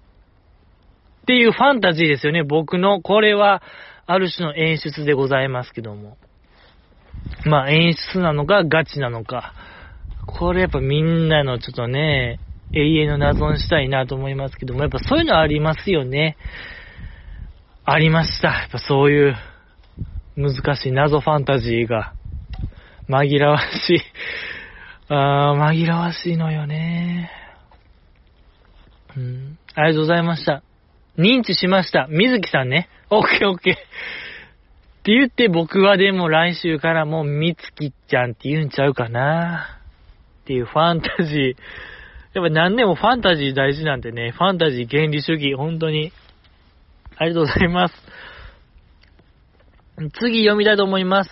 っていうファンタジーですよね、僕の。これは、ある種の演出でございますけども。まあ演出なのかガチなのか。これやっぱみんなのちょっとね、永遠の謎にしたいなと思いますけども、やっぱそういうのありますよね。ありました。やっぱそういう難しい謎ファンタジーが紛らわしい。あー、紛らわしいのよね。うん。ありがとうございました。認知しました。水木さんね。オッケーオッケー。って言って僕はでも来週からもうみつきちゃんって言うんちゃうかな。っていうファンタジー。やっぱ何でもファンタジー大事なんてね、ファンタジー原理主義、本当に。ありがとうございます。次読みたいと思います。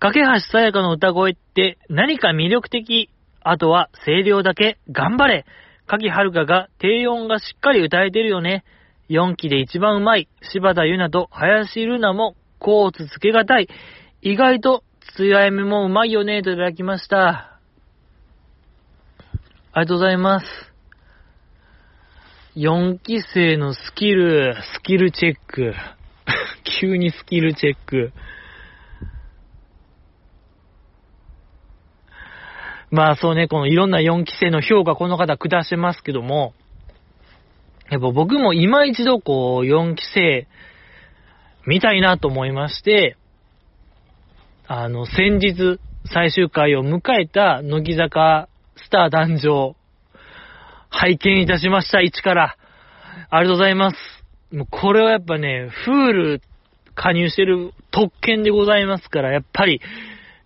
架橋さやかの歌声って何か魅力的。あとは声量だけ。頑張れ。柿はるかが低音がしっかり歌えてるよね。4期で一番うまい。柴田ゆなと林瑠奈もコーツつけがたい。意外とつやえめもうまいよね。といただきました。ありがとうございます。4期生のスキル、スキルチェック。急にスキルチェック。まあそうね、このいろんな4期生の評価この方下してますけども、やっぱ僕も今一度こう4期生見たいなと思いまして、あの、先日最終回を迎えた乃木坂スター誕生、拝見いたしました、1から。ありがとうございます。もうこれはやっぱね、フール加入してる特権でございますから、やっぱり、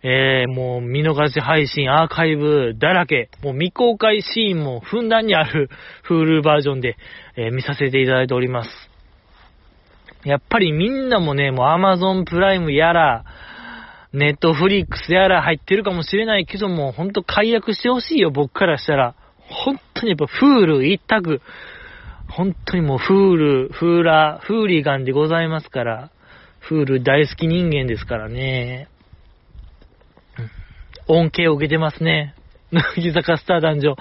えー、もう見逃し配信、アーカイブだらけ、もう未公開シーンもふんだんにある Hulu バージョンで、えー、見させていただいております。やっぱりみんなもね、もう Amazon プライムやら、ネットフリックスやら入ってるかもしれないけども、ほんと解約してほしいよ、僕からしたら。本当にやっぱフール一択。本当にもうフール、フーラー、フーリガンでございますから。フール大好き人間ですからね。恩恵を受けてますね。乃木坂スター誕生。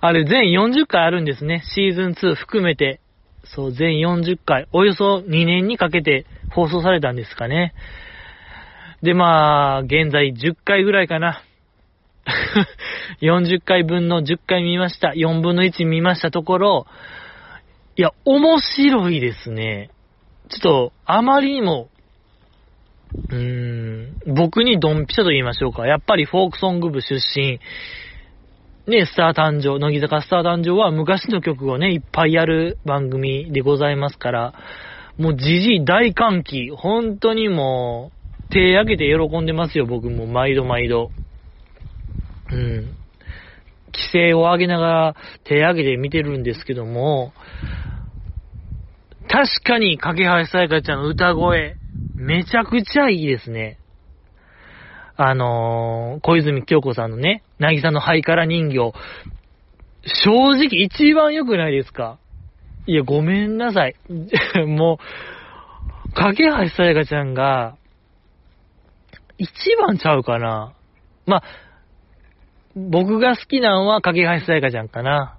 あれ、全40回あるんですね。シーズン2含めて。そう、全40回。およそ2年にかけて放送されたんですかね。で、まあ、現在10回ぐらいかな。40回分の10回見ました。4分の1見ましたところ、いや、面白いですね。ちょっと、あまりにもうーん、僕にドンピシャと言いましょうか。やっぱりフォークソング部出身、ね、スター誕生、乃木坂スター誕生は昔の曲をね、いっぱいやる番組でございますから、もうじじい大歓喜、本当にもう、手挙げて喜んでますよ、僕も毎度毎度。うん。規制を上げながら手挙げて見てるんですけども、確かに、架橋さやかちゃんの歌声、めちゃくちゃいいですね。あのー、小泉京子さんのね、なぎさのハイカラ人形、正直一番良くないですか？いや、ごめんなさい。もう、架橋さやかちゃんが、一番ちゃうかな。まあ、僕が好きなのは架橋さやかちゃんかな。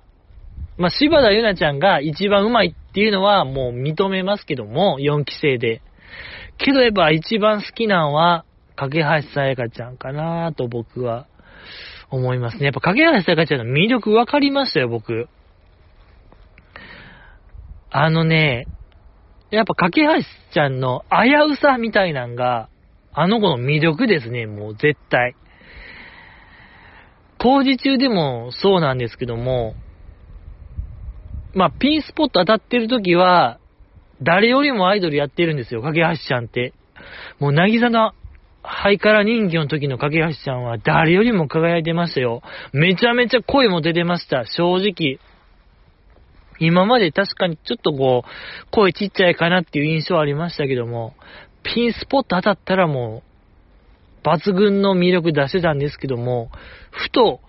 まあ、柴田ゆなちゃんが一番うまいっていうのはもう認めますけども、4期生で。けどやっぱ一番好きなのは、架橋さやかちゃんかなと僕は思いますね。やっぱ架橋さやかちゃんの魅力分かりましたよ、僕。あのね、やっぱ架橋ちゃんの危うさみたいなんが、あの子の魅力ですね、もう絶対。工事中でもそうなんですけども、まあ、ピンスポット当たってる時は、誰よりもアイドルやってるんですよ、架橋ちゃんって。もう、なぎさのハイカラ人気の時の架橋ちゃんは誰よりも輝いてましたよ。めちゃめちゃ声も出てました、正直。今まで確かにちょっとこう、声ちっちゃいかなっていう印象ありましたけども、ピンスポット当たったらもう、抜群の魅力出してたんですけども、ふと、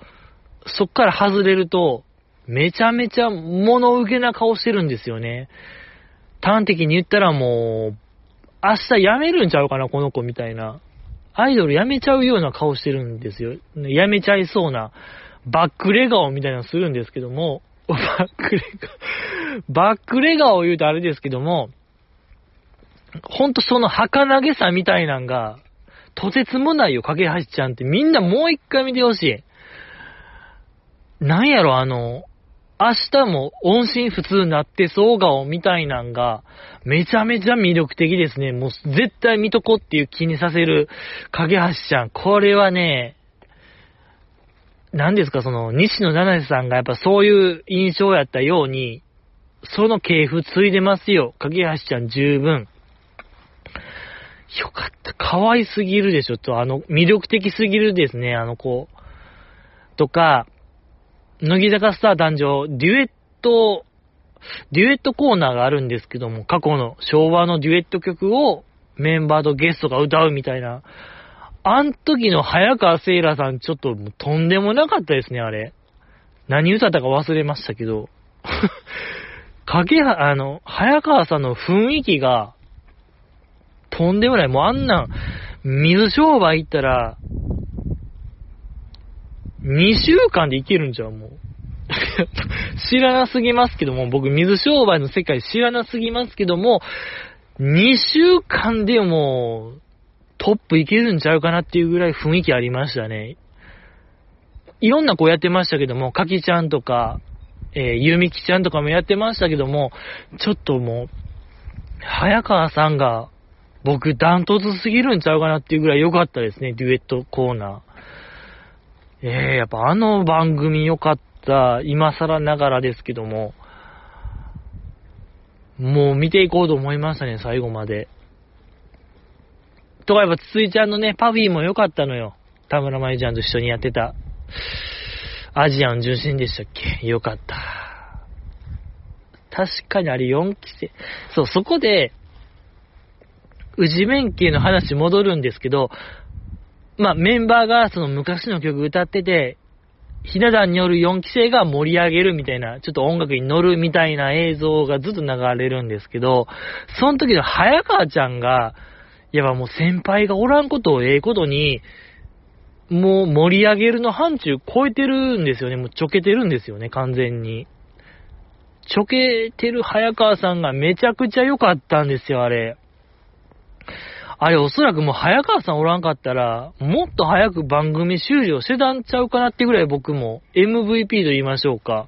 そっから外れると、めちゃめちゃ物受けな顔してるんですよね。端的に言ったらもう、明日辞めるんちゃうかな、この子みたいな。アイドル辞めちゃうような顔してるんですよ。辞めちゃいそうな、バックレ顔みたいなのするんですけども、バックレ顔、バックレ顔を言うとあれですけども、ほんとその儚げさみたいなんが、とてつもないよ、架橋ちゃんって。みんなもう一回見てほしい。なんやろ、あの、明日も音信不通になってそう顔みたいなんが、めちゃめちゃ魅力的ですね。もう絶対見とこっていう気にさせる、影橋ちゃん。これはね、何ですか、その、西野七瀬さんがやっぱそういう印象やったように、その系譜ついでますよ。影橋ちゃん十分。よかった。可愛すぎるでしょ。と、あの、魅力的すぎるですね、あの子。とか、乃木坂スター誕生、デュエット、デュエットコーナーがあるんですけども、過去の昭和のデュエット曲をメンバーとゲストが歌うみたいな、あん時の早川聖羅さん、ちょっととんでもなかったですね、あれ。何歌ったか忘れましたけど。影は、あの、早川さんの雰囲気が、とんでもない。もうあんなん、水商売行ったら、2週間でいけるんじゃん、もう。知らなすぎますけども、僕、水商売の世界知らなすぎますけども、2週間でもう、トップいけるんちゃうかなっていうぐらい雰囲気ありましたね。いろんな子やってましたけども、かきちゃんとか、えー、ゆみきちゃんとかもやってましたけども、ちょっともう、早川さんが、僕、ダントツすぎるんちゃうかなっていうぐらい良かったですね、デュエットコーナー。えー、やっぱあの番組良かった、今更ながらですけども、もう見ていこうと思いましたね、最後まで。とかやっぱ、つついちゃんのね、パフィーも良かったのよ。田村まゆちゃんと一緒にやってた。アジアン純真でしたっけ？良かった。確かにあれ4期生。そう、そこで、宇治免系の話戻るんですけど、まあ、メンバーがその昔の曲歌ってて、ひな壇による4期生が盛り上げるみたいな、ちょっと音楽に乗るみたいな映像がずっと流れるんですけど、その時の早川ちゃんが、やっぱもう先輩がおらんことをええことに、もう盛り上げるの範疇超えてるんですよね。もうちょけてるんですよね、完全に。ちょけてる早川さんがめちゃくちゃ良かったんですよ、あれ。あれおそらくもう早川さんおらんかったら、もっと早く番組終了してたんちゃうかなってぐらい僕も MVP と言いましょうか。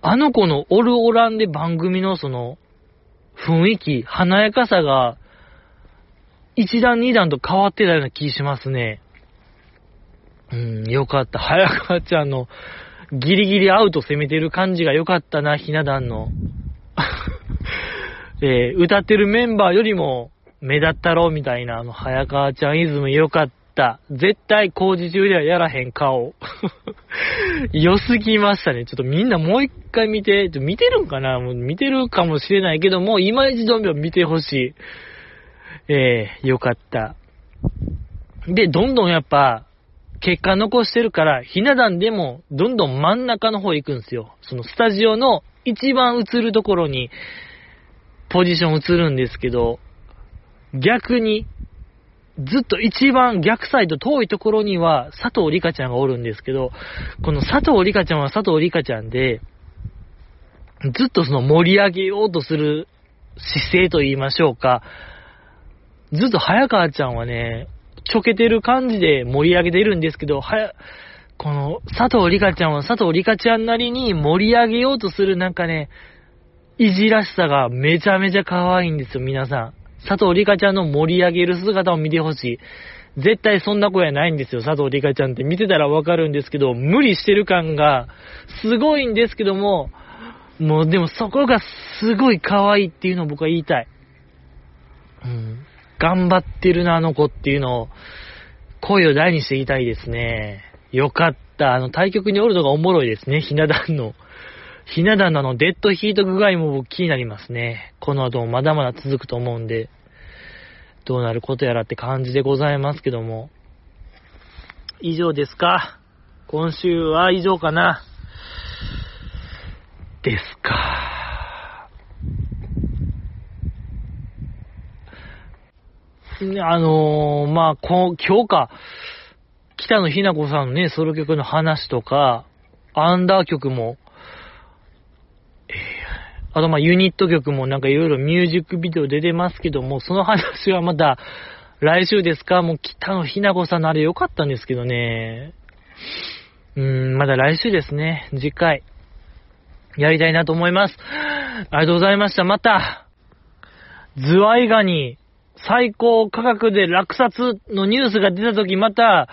あの子のオルオランで番組のその雰囲気、華やかさが一段二段と変わってたような気しますね。うん、よかった。早川ちゃんのギリギリアウト攻めてる感じがよかったな、ひな壇の。えー、歌ってるメンバーよりも目立ったろ、みたいな、あの、早川ちゃんイズムよかった。絶対工事中ではやらへん顔。良すぎましたね。ちょっとみんなもう一回見て、見てるんかな？もう見てるかもしれないけども、今一度見てほしい。えー、よかった。で、どんどんやっぱ、結果残してるから、ひな壇でもどんどん真ん中の方行くんですよ。そのスタジオの一番映るところにポジション映るんですけど、逆に、ずっと一番逆サイド遠いところには佐藤里香ちゃんがおるんですけど、この佐藤里香ちゃんは佐藤里香ちゃんで、ずっとその盛り上げようとする姿勢と言いましょうか、ずっと早川ちゃんはね、ちょけてる感じで盛り上げてるんですけど、はや、この、佐藤里香ちゃんは佐藤里香ちゃんなりに盛り上げようとするなんかね、いじらしさがめちゃめちゃ可愛いんですよ、皆さん。佐藤里香ちゃんの盛り上げる姿を見てほしい。絶対そんな子やないんですよ、佐藤里香ちゃんって見てたらわかるんですけど、無理してる感がすごいんですけども、もうでもそこがすごい可愛いっていうのを僕は言いたい。うん。頑張ってるな、あの子っていうのを、声を大にして言いたいですね。よかった。あの、対局におるのがおもろいですね、ひな壇の。ひな壇のデッドヒート具合も気になりますね。この後もまだまだ続くと思うんで、どうなることやらって感じでございますけども。以上ですか？今週は以上かな？ですか。あのー、まあ、こ今日か、北野日な子さんのね、ソロ曲の話とか、アンダー曲も、あとまあユニット曲もなんかいろいろミュージックビデオ出てますけども、その話はまた 来週ですか？もう北野日な子さんのあれ良かったんですけどね。うーん、まだ来週ですね。次回。やりたいなと思います。ありがとうございました。また、ズワイガニ、最高価格で落札のニュースが出た時また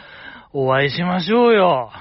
お会いしましょうよ。